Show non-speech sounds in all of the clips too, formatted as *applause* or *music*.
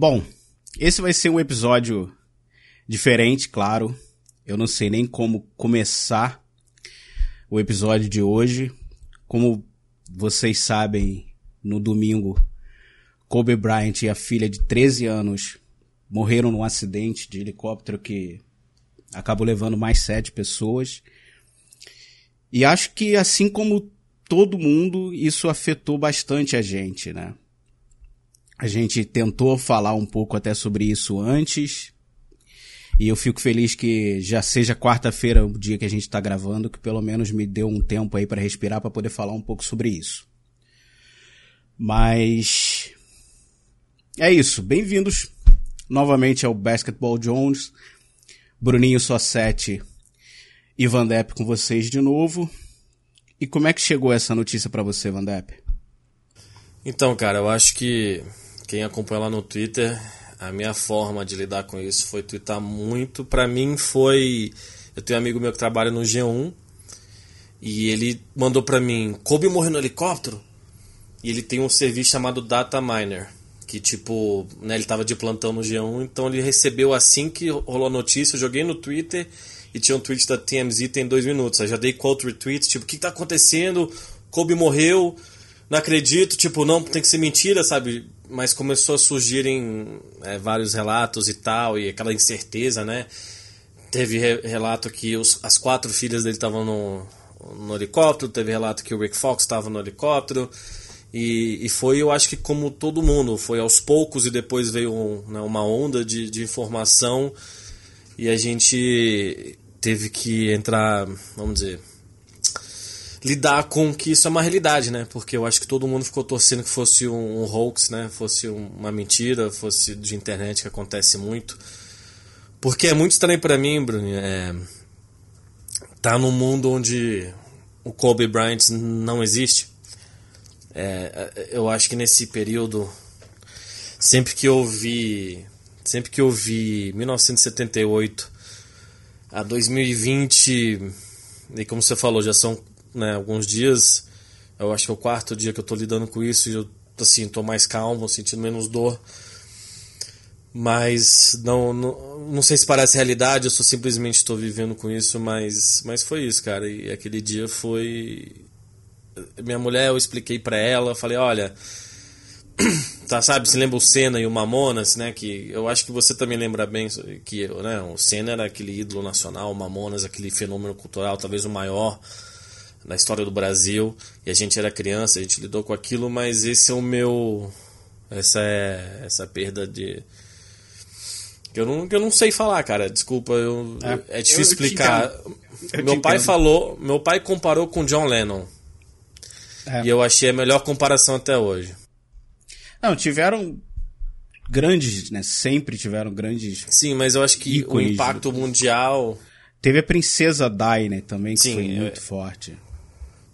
Bom, esse vai ser um episódio diferente, claro. Eu não sei nem como começar o episódio de hoje. Como vocês sabem, no domingo, Kobe Bryant e a filha de 13 anos morreram num acidente de helicóptero que acabou levando mais sete pessoas. E acho que assim como todo mundo, isso afetou bastante a gente, né? A gente tentou falar um pouco até sobre isso antes. E eu fico feliz que já seja quarta-feira o dia que a gente está gravando, que pelo menos me deu um tempo aí para respirar para poder falar um pouco sobre isso. Mas é isso. Bem-vindos novamente ao Basketball Jones. Bruninho Sossetti e Van Depp com vocês de novo. E como é que chegou essa notícia para você, Van Depp? Então, cara, eu acho que quem acompanha lá no Twitter, a minha forma de lidar com isso foi twittar muito. Para mim foi, eu tenho um amigo meu que trabalha no G1 e ele mandou para mim, Kobe morreu no helicóptero? E ele tem um serviço chamado Data Miner, que tipo, né, ele tava de plantão no G1, então ele recebeu assim que rolou a notícia, eu joguei no Twitter e tinha um tweet da TMZ tem dois minutos. Aí já dei quote retweet, tipo, o que tá acontecendo? Kobe morreu, não acredito, tipo, não, tem que ser mentira, sabe? Mas começou a surgirem é, vários relatos e tal, e aquela incerteza, né? Teve re relato que os, as quatro filhas dele estavam no, no helicóptero, teve relato que o Rick Fox estava no helicóptero, e, e foi, eu acho que como todo mundo, foi aos poucos e depois veio um, né, uma onda de, de informação e a gente teve que entrar, vamos dizer, lidar com que isso é uma realidade, né? Porque eu acho que todo mundo ficou torcendo que fosse um, um hoax, né? Fosse uma mentira, fosse de internet que acontece muito. Porque é muito estranho para mim, Bruno, é, tá num mundo onde o Kobe Bryant não existe. É, eu acho que nesse período, sempre que eu vi, sempre que eu vi 1978 a 2020 e como você falou, já são né, alguns dias. Eu acho que é o quarto dia que eu tô lidando com isso e eu assim, tô mais calmo, sentindo menos dor. Mas não, não, não sei se parece realidade, eu só simplesmente estou vivendo com isso, mas, mas foi isso, cara. E aquele dia foi. Minha mulher, eu expliquei para ela, falei: olha, *clears throat* tá, sabe, se lembra o Senna e o Mamonas, né? Que eu acho que você também lembra bem que né, o Senna era aquele ídolo nacional, o Mamonas, aquele fenômeno cultural, talvez o maior na história do Brasil e a gente era criança, a gente lidou com aquilo, mas esse é o meu essa é essa perda de que eu não, que eu não sei falar, cara. Desculpa, eu, é, é difícil eu explicar. meu pai falou, meu pai comparou com John Lennon. É. E eu achei a melhor comparação até hoje. Não, tiveram grandes, né? Sempre tiveram grandes. Sim, mas eu acho que o impacto mundial. Teve a Princesa Di, né? Também, que Sim, foi muito forte.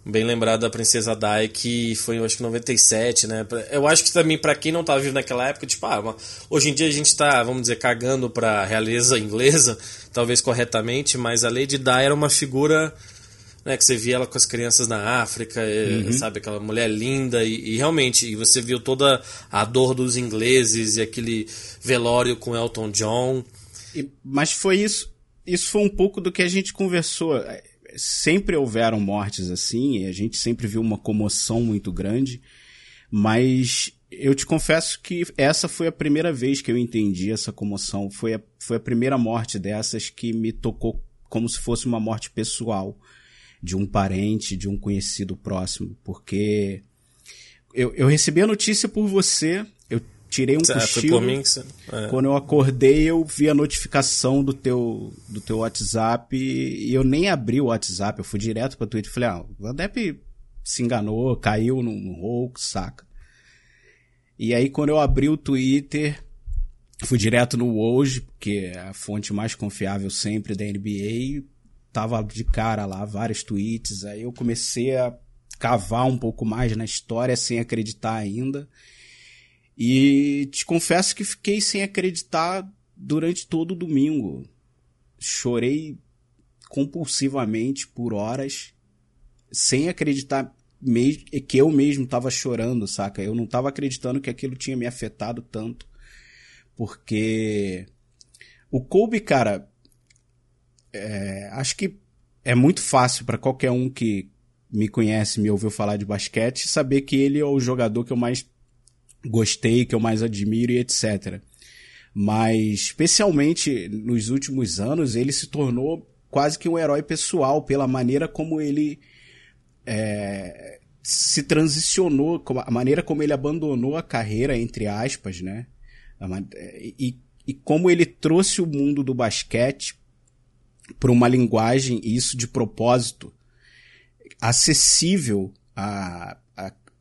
Bem lembrado da Princesa Dai, que foi, eu acho que 97, né? Eu acho que também, para quem não tava vivo naquela época, tipo, ah, hoje em dia a gente tá, vamos dizer, cagando pra realeza *laughs* inglesa, talvez corretamente, mas a Lady Di era uma figura, né, que você via ela com as crianças na África, uhum. sabe? Aquela mulher linda, e, e, realmente, e você viu toda a dor dos ingleses e aquele velório com Elton John. E, mas foi isso, isso foi um pouco do que a gente conversou sempre houveram mortes assim, e a gente sempre viu uma comoção muito grande, mas eu te confesso que essa foi a primeira vez que eu entendi essa comoção. Foi a, foi a primeira morte dessas que me tocou como se fosse uma morte pessoal de um parente, de um conhecido próximo, porque eu, eu recebi a notícia por você, tirei um é, cochilo. Mim, é. Quando eu acordei, eu vi a notificação do teu, do teu WhatsApp e eu nem abri o WhatsApp, eu fui direto pra Twitter e falei, ah, o Vandep se enganou, caiu no, no rouco, saca. E aí quando eu abri o Twitter, fui direto no Woj, que é a fonte mais confiável sempre da NBA, tava de cara lá, vários tweets, aí eu comecei a cavar um pouco mais na história sem acreditar ainda. E te confesso que fiquei sem acreditar durante todo o domingo. Chorei compulsivamente por horas, sem acreditar que eu mesmo estava chorando, saca? Eu não estava acreditando que aquilo tinha me afetado tanto. Porque o Kobe, cara, é, acho que é muito fácil para qualquer um que me conhece, me ouviu falar de basquete, saber que ele é o jogador que eu mais gostei, que eu mais admiro e etc. Mas, especialmente nos últimos anos, ele se tornou quase que um herói pessoal pela maneira como ele é, se transicionou, a maneira como ele abandonou a carreira, entre aspas, né? E, e como ele trouxe o mundo do basquete para uma linguagem, e isso de propósito, acessível a,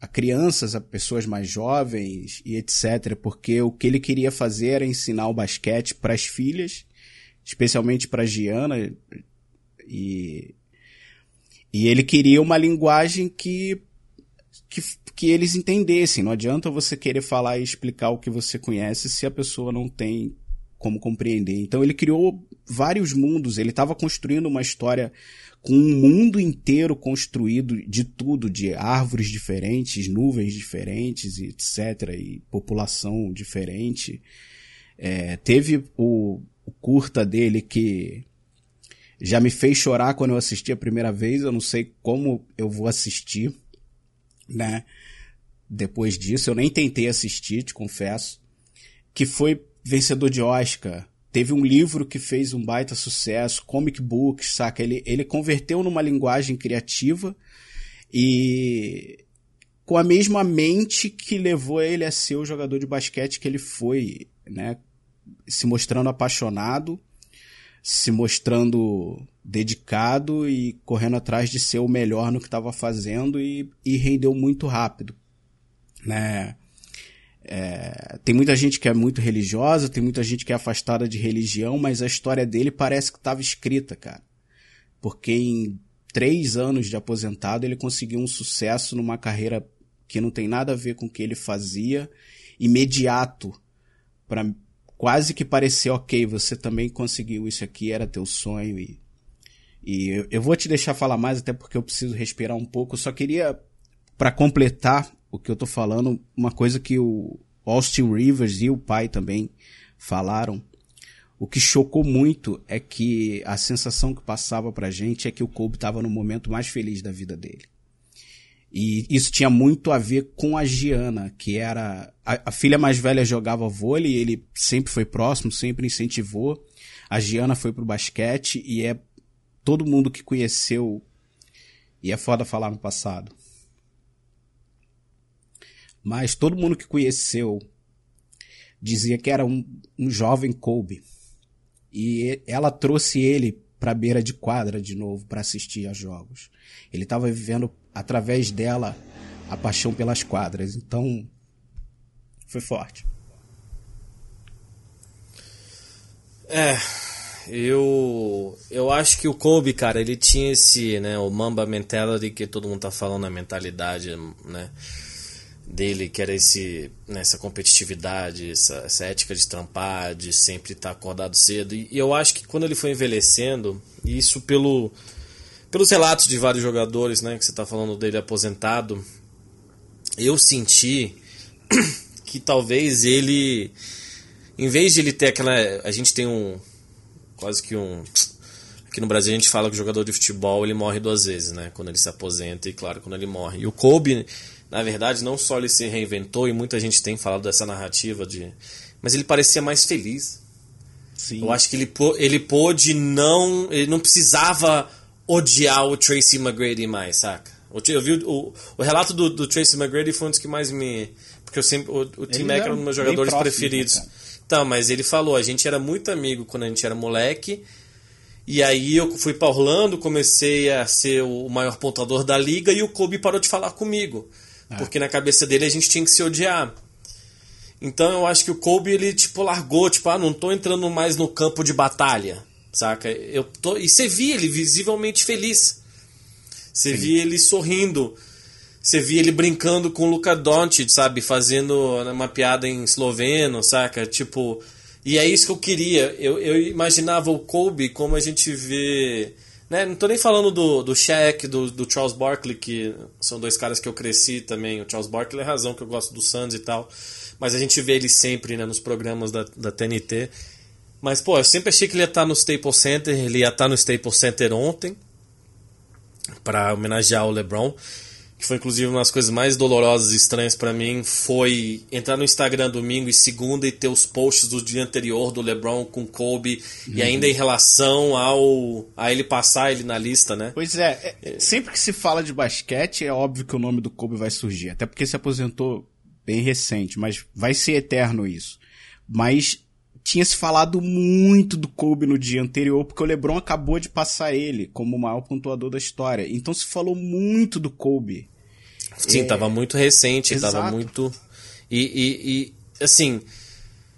a, crianças, a pessoas mais jovens e etc. Porque o que ele queria fazer era ensinar o basquete para as filhas, especialmente para a Giana, e, e ele queria uma linguagem que, que, que eles entendessem. Não adianta você querer falar e explicar o que você conhece se a pessoa não tem como compreender. Então ele criou vários mundos, ele estava construindo uma história com um mundo inteiro construído de tudo, de árvores diferentes, nuvens diferentes, etc., e população diferente. É, teve o, o curta dele que já me fez chorar quando eu assisti a primeira vez, eu não sei como eu vou assistir, né? Depois disso, eu nem tentei assistir, te confesso, que foi vencedor de Oscar, teve um livro que fez um baita sucesso, comic books, saca? Ele, ele converteu numa linguagem criativa e com a mesma mente que levou ele a ser o jogador de basquete que ele foi, né? Se mostrando apaixonado, se mostrando dedicado e correndo atrás de ser o melhor no que estava fazendo e, e rendeu muito rápido, né? É, tem muita gente que é muito religiosa, tem muita gente que é afastada de religião, mas a história dele parece que estava escrita, cara. Porque em três anos de aposentado ele conseguiu um sucesso numa carreira que não tem nada a ver com o que ele fazia, imediato, para quase que parecer ok, você também conseguiu isso aqui, era teu sonho e e eu, eu vou te deixar falar mais até porque eu preciso respirar um pouco. Só queria para completar o que eu tô falando, uma coisa que o Austin Rivers e o pai também falaram. O que chocou muito é que a sensação que passava pra gente é que o Kobe estava no momento mais feliz da vida dele. E isso tinha muito a ver com a Giana, que era. A, a filha mais velha jogava vôlei, ele sempre foi próximo, sempre incentivou. A Giana foi pro basquete e é todo mundo que conheceu. E é foda falar no passado mas todo mundo que conheceu dizia que era um, um jovem Kobe. E ela trouxe ele para a beira de quadra de novo para assistir a jogos. Ele estava vivendo através dela a paixão pelas quadras. Então foi forte. É, eu eu acho que o Kobe, cara, ele tinha esse, né, o Mamba mentality que todo mundo tá falando, a mentalidade, né? Dele, que era esse, né, essa competitividade, essa, essa, ética de trampar, de sempre estar acordado cedo. E, e, eu acho que quando ele foi envelhecendo, e isso pelo, pelos relatos de vários jogadores, né, que você está falando dele aposentado, eu senti *coughs* que talvez ele, em vez de ele ter aquela. A gente tem um. quase que um. Aqui no Brasil a gente fala que o jogador de futebol ele morre duas vezes, né? Quando ele se aposenta e, claro, quando ele morre. E o Kobe na verdade, não só ele se reinventou, e muita gente tem falado dessa narrativa de. Mas ele parecia mais feliz. Sim. Eu acho que ele, ele pôde não. Ele não precisava odiar o Tracy McGrady mais, saca? Eu vi o, o relato do, do Tracy McGrady foi um dos que mais me. Porque eu sempre. O, o Tim Mack era um dos meus jogadores próximo, preferidos. Né, então, mas ele falou, a gente era muito amigo quando a gente era moleque. E aí eu fui para Orlando, comecei a ser o maior pontuador da liga e o Kobe parou de falar comigo. É. Porque na cabeça dele a gente tinha que se odiar. Então eu acho que o Kobe ele tipo largou, tipo, ah, não tô entrando mais no campo de batalha, saca? Eu tô e você via ele visivelmente feliz. Você via ele sorrindo. Você via ele brincando com o Luka Doncic, sabe, fazendo uma piada em esloveno, saca? Tipo, e é isso que eu queria. Eu, eu imaginava o Kobe como a gente vê né? Não tô nem falando do, do Shaq, do, do Charles Barkley, que são dois caras que eu cresci também. O Charles Barkley é razão que eu gosto do Suns e tal. mas a gente vê ele sempre né, nos programas da, da TNT. Mas, pô, eu sempre achei que ele ia estar no Staples Center, ele ia estar no Staples Center ontem, para homenagear o LeBron que foi inclusive uma das coisas mais dolorosas e estranhas para mim, foi entrar no Instagram domingo e segunda e ter os posts do dia anterior do LeBron com Kobe uhum. e ainda em relação ao a ele passar ele na lista, né? Pois é, é, sempre que se fala de basquete é óbvio que o nome do Kobe vai surgir, até porque se aposentou bem recente, mas vai ser eterno isso. Mas tinha se falado muito do Kobe no dia anterior, porque o LeBron acabou de passar ele como o maior pontuador da história. Então se falou muito do Kobe. Sim, é... tava muito recente, Exato. tava muito. E, e, e, assim,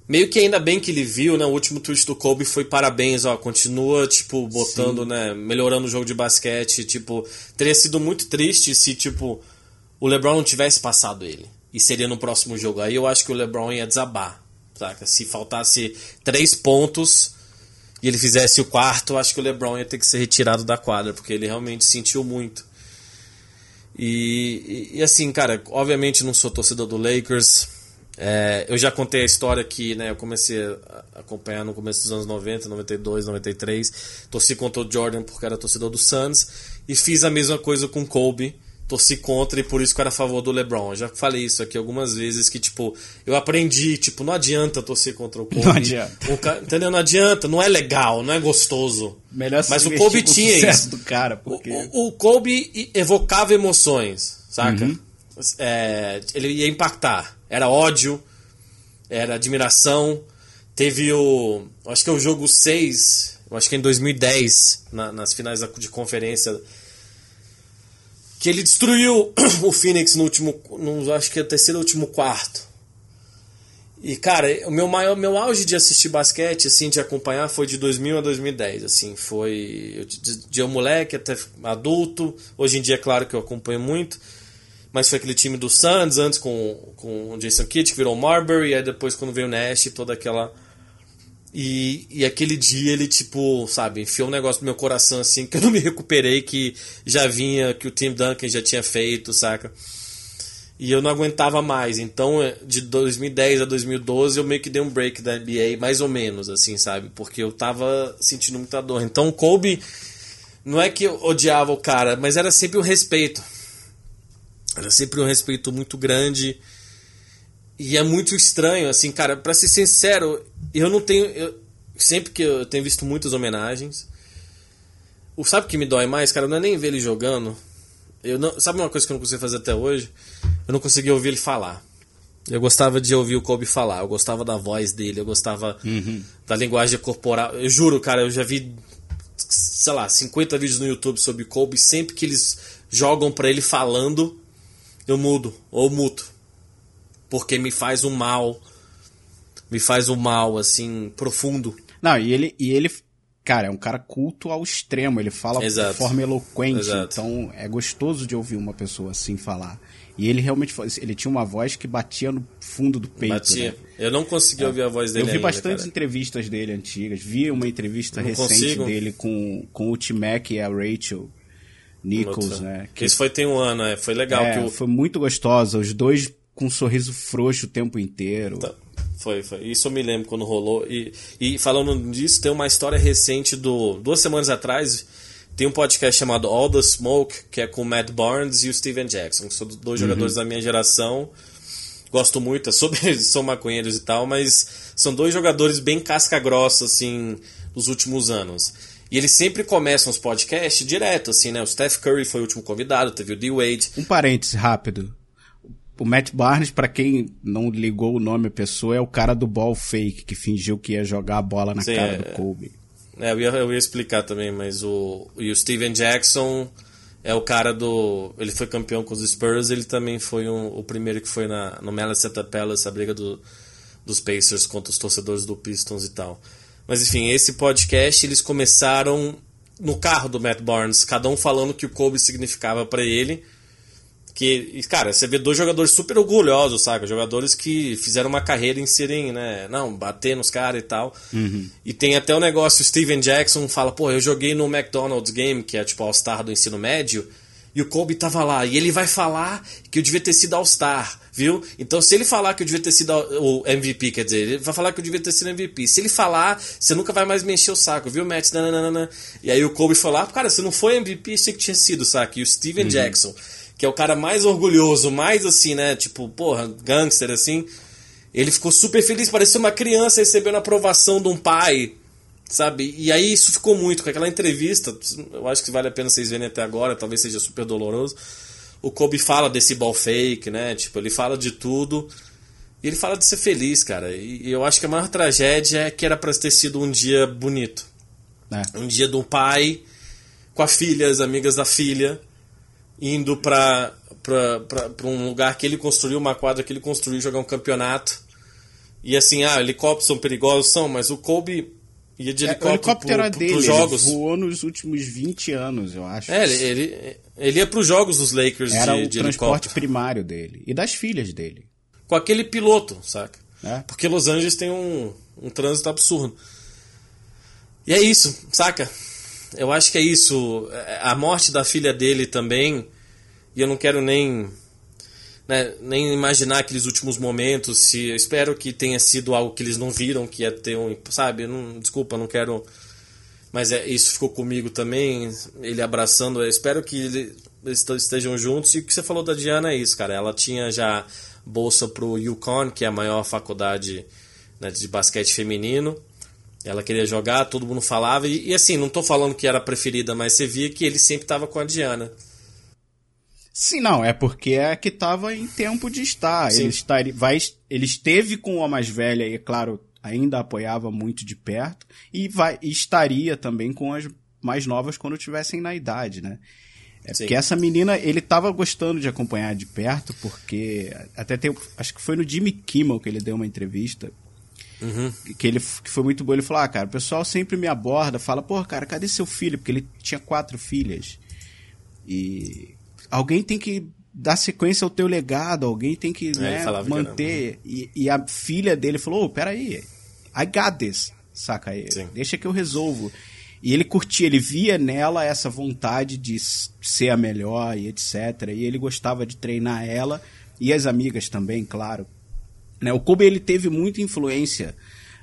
meio que ainda bem que ele viu, né? O último tweet do Kobe foi parabéns, ó, continua, tipo, botando, Sim. né? Melhorando o jogo de basquete. Tipo, teria sido muito triste se, tipo, o LeBron não tivesse passado ele. E seria no próximo jogo. Aí eu acho que o LeBron ia desabar, saca? Se faltasse três pontos e ele fizesse o quarto, acho que o LeBron ia ter que ser retirado da quadra, porque ele realmente sentiu muito. E, e, assim, cara, obviamente não sou torcedor do Lakers. É, eu já contei a história que né, eu comecei a acompanhar no começo dos anos 90, 92, 93. Torci contra o Jordan porque era torcedor do Suns. E fiz a mesma coisa com Kobe torci contra e por isso que eu era a favor do LeBron. Eu já falei isso aqui algumas vezes que tipo, eu aprendi, tipo, não adianta torcer contra o Kobe. Não adianta. O, entendeu? Não adianta, não é legal, não é gostoso. Melhor Mas o Kobe tinha isso. Do cara, porque... o, o, o Kobe evocava emoções, saca? Uhum. É, ele ia impactar. Era ódio, era admiração. Teve o. Acho que é o jogo 6, acho que é em 2010, na, nas finais de conferência que ele destruiu *clears throat* o Phoenix no último, no, acho que é o terceiro último quarto. E cara, o meu maior, meu auge de assistir basquete, assim, de acompanhar foi de 2000 a 2010, assim, foi de, de um moleque até adulto. Hoje em dia, é claro que eu acompanho muito, mas foi aquele time do Suns antes com com o Jason Kidd que virou Marbury, e aí depois quando veio o Nash, toda aquela e, e aquele dia ele, tipo, sabe, enfiou um negócio no meu coração assim, que eu não me recuperei, que já vinha, que o Tim Duncan já tinha feito, saca? E eu não aguentava mais. Então, é, de 2010 a 2012, eu meio que dei um break da NBA, mais ou menos, assim, sabe? Porque eu tava sentindo muita dor. Então, Kobe, não é que eu odiava o cara, mas era sempre um respeito. Era sempre um respeito muito grande. E é muito estranho, assim, cara, para ser sincero, eu não tenho. Eu, sempre que eu tenho visto muitas homenagens. O, sabe o que me dói mais, cara? Não é nem ver ele jogando. Eu não, sabe uma coisa que eu não consegui fazer até hoje? Eu não consegui ouvir ele falar. Eu gostava de ouvir o Kobe falar, eu gostava da voz dele, eu gostava uhum. da linguagem corporal. Eu juro, cara, eu já vi, sei lá, 50 vídeos no YouTube sobre Kobe. Sempre que eles jogam para ele falando, eu mudo ou muto porque me faz um mal, me faz um mal assim profundo. Não, e ele e ele, cara, é um cara culto ao extremo, ele fala Exato. de forma eloquente, Exato. então é gostoso de ouvir uma pessoa assim falar. E ele realmente ele tinha uma voz que batia no fundo do peito. Batia. Né? Eu não consegui é. ouvir a voz dele. Eu vi ainda, bastantes cara. entrevistas dele antigas. Vi uma entrevista recente consigo. dele com, com o T-Mac e a Rachel Nichols, né? Que isso foi tem um ano, é. Foi legal. É, que o... Foi muito gostosa. Os dois com um sorriso frouxo o tempo inteiro. Tá. Foi, foi. Isso eu me lembro quando rolou. E, e falando disso, tem uma história recente do. Duas semanas atrás, tem um podcast chamado All the Smoke, que é com o Matt Barnes e o Steven Jackson, que são dois uhum. jogadores da minha geração. Gosto muito, é sobre eles, *laughs* são maconheiros e tal, mas são dois jogadores bem casca-grossa, assim, nos últimos anos. E eles sempre começam os podcasts direto, assim, né? O Steph Curry foi o último convidado, teve o D-Wade. Um parêntese rápido o Matt Barnes, para quem não ligou o nome à pessoa, é o cara do ball fake, que fingiu que ia jogar a bola na Sim, cara é, do Kobe. É, eu ia, eu ia explicar também, mas o, e o Steven Jackson é o cara do. Ele foi campeão com os Spurs, ele também foi um, o primeiro que foi na, no Minnesota Palace, a briga do, dos Pacers contra os torcedores do Pistons e tal. Mas enfim, esse podcast eles começaram no carro do Matt Barnes, cada um falando que o Kobe significava para ele que, cara, você vê dois jogadores super orgulhosos, sabe? Jogadores que fizeram uma carreira em serem, né? Não, bater nos caras e tal. Uhum. E tem até o negócio, o Steven Jackson fala, pô, eu joguei no McDonald's Game, que é tipo All-Star do ensino médio, E o Kobe tava lá. E ele vai falar que eu devia ter sido All-Star, viu? Então, se ele falar que eu devia ter sido o MVP, quer dizer, ele vai falar que eu devia ter sido MVP. Se ele falar, você nunca vai mais mexer o saco, viu, Matt? Nananana. E aí o Kobe foi lá, cara, você não foi MVP, achei que tinha sido, saca? E o Steven uhum. Jackson, que é o cara mais orgulhoso, mais assim, né? Tipo, porra, gangster, assim. Ele ficou super feliz, parecia uma criança recebendo a aprovação de um pai Sabe? E aí isso ficou muito. Com aquela entrevista, eu acho que vale a pena vocês verem até agora, talvez seja super doloroso. O Kobe fala desse ball fake, né? Tipo, ele fala de tudo. E ele fala de ser feliz, cara. E eu acho que a maior tragédia é que era para ter sido um dia bonito. É. Um dia de um pai com a filha, as amigas da filha, indo pra um lugar que ele construiu, uma quadra que ele construiu, jogar um campeonato. E assim, ah, helicópteros são perigosos, são, mas o Kobe Ia de helicóptero, é, helicóptero pro, dele, jogos. Ele voou nos últimos 20 anos, eu acho. É, ele, ele, ele ia pros jogos dos Lakers era de, o de transporte primário dele. E das filhas dele. Com aquele piloto, saca? É. Porque Los Angeles tem um, um trânsito absurdo. E é isso, saca? Eu acho que é isso. A morte da filha dele também. E eu não quero nem né, nem imaginar aqueles últimos momentos. Se espero que tenha sido algo que eles não viram, que ia ter um, sabe? Não, desculpa, não quero. Mas é, isso ficou comigo também. Ele abraçando. Eu espero que ele, eles estejam juntos. E o que você falou da Diana é isso, cara. Ela tinha já bolsa pro UConn, que é a maior faculdade né, de basquete feminino. Ela queria jogar, todo mundo falava. E, e assim, não estou falando que era a preferida, mas você via que ele sempre estava com a Diana. Sim, não, é porque é que estava em tempo de estar. Ele, estaria, vai, ele esteve com a mais velha e, claro, ainda apoiava muito de perto, e vai, estaria também com as mais novas quando tivessem na idade, né? É Sim. porque essa menina, ele estava gostando de acompanhar de perto, porque até tem, acho que foi no Jimmy Kimmel que ele deu uma entrevista, uhum. que ele que foi muito bom. Ele falou: Ah, cara, o pessoal sempre me aborda, fala, pô, cara, cadê seu filho? Porque ele tinha quatro filhas. E alguém tem que dar sequência ao teu legado, alguém tem que é, né, manter. E, e, a filha dele falou: oh, peraí, I got this, saca aí, deixa que eu resolvo. E ele curtia, ele via nela essa vontade de ser a melhor e etc. E ele gostava de treinar ela e as amigas também, claro. Né, o Kobe ele teve muita influência,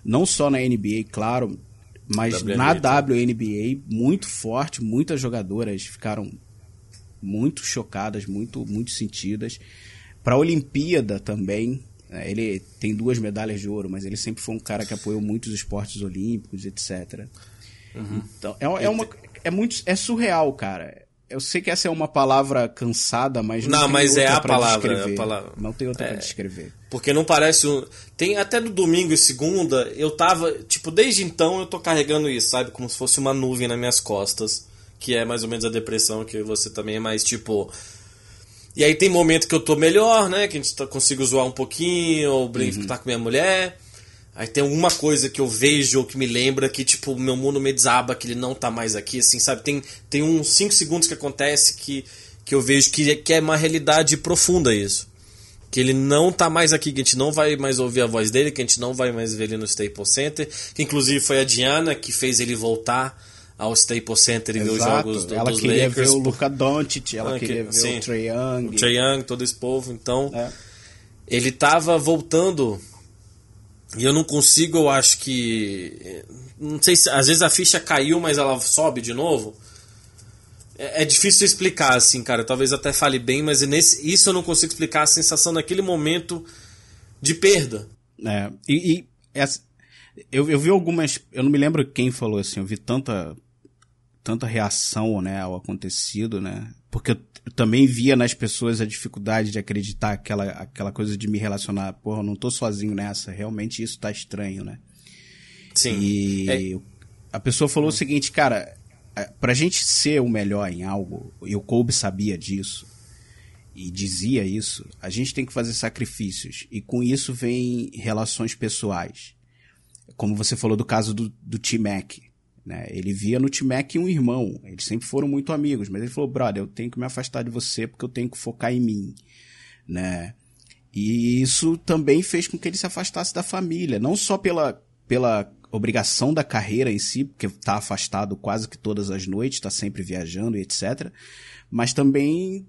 não só na NBA, claro, mas WNBA, na WNBA, muito forte, muitas jogadoras ficaram muito chocadas, muito, muito sentidas. Para a Olimpíada também, né, ele tem duas medalhas de ouro, mas ele sempre foi um cara que apoiou muitos esportes olímpicos, etc. Uhum. Então, é, é, uma, é muito é surreal, cara. Eu sei que essa é uma palavra cansada, mas não, não mas é a palavra, é a palavra. Não tem outra é, para descrever. Porque não parece um... tem até no domingo e segunda, eu tava, tipo, desde então eu tô carregando isso, sabe, como se fosse uma nuvem nas minhas costas que é mais ou menos a depressão, que você também é mais tipo. E aí tem momento que eu tô melhor, né? Que a gente tá, consigo zoar um pouquinho, ou brinco uhum. tá com minha mulher. Aí tem alguma coisa que eu vejo ou que me lembra que, tipo, meu mundo me desaba, que ele não tá mais aqui, assim, sabe? Tem, tem uns 5 segundos que acontece que, que eu vejo que, que é uma realidade profunda isso. Que ele não tá mais aqui, que a gente não vai mais ouvir a voz dele, que a gente não vai mais ver ele no Staples Center. Que inclusive foi a Diana que fez ele voltar ao Staples Center e Exato. ver os jogos do, ela dos queria Lakers. ver o Luka Doncic, ela ah, queria ver sim, o Trae Young. O Trae Young, todo esse povo. Então, é. ele tava voltando e eu não consigo, eu acho que... Não sei se... Às vezes a ficha caiu, mas ela sobe de novo. É, é difícil explicar, assim, cara. Talvez até fale bem, mas nesse, isso eu não consigo explicar a sensação naquele momento de perda. É, e, e essa, eu, eu vi algumas. Eu não me lembro quem falou assim, eu vi tanta tanta reação né, ao acontecido, né? Porque eu, também via nas pessoas a dificuldade de acreditar aquela, aquela coisa de me relacionar, porra, eu não tô sozinho nessa, realmente isso tá estranho, né? Sim. E é... a pessoa falou o seguinte, cara, é, pra gente ser o melhor em algo, e o Kobe sabia disso, e dizia isso, a gente tem que fazer sacrifícios. E com isso vem relações pessoais. Como você falou do caso do, do T-Mac. Né? Ele via no T-Mac um irmão. Eles sempre foram muito amigos, mas ele falou, brother, eu tenho que me afastar de você porque eu tenho que focar em mim. Né? E isso também fez com que ele se afastasse da família. Não só pela, pela obrigação da carreira em si, porque tá afastado quase que todas as noites, tá sempre viajando e etc. Mas também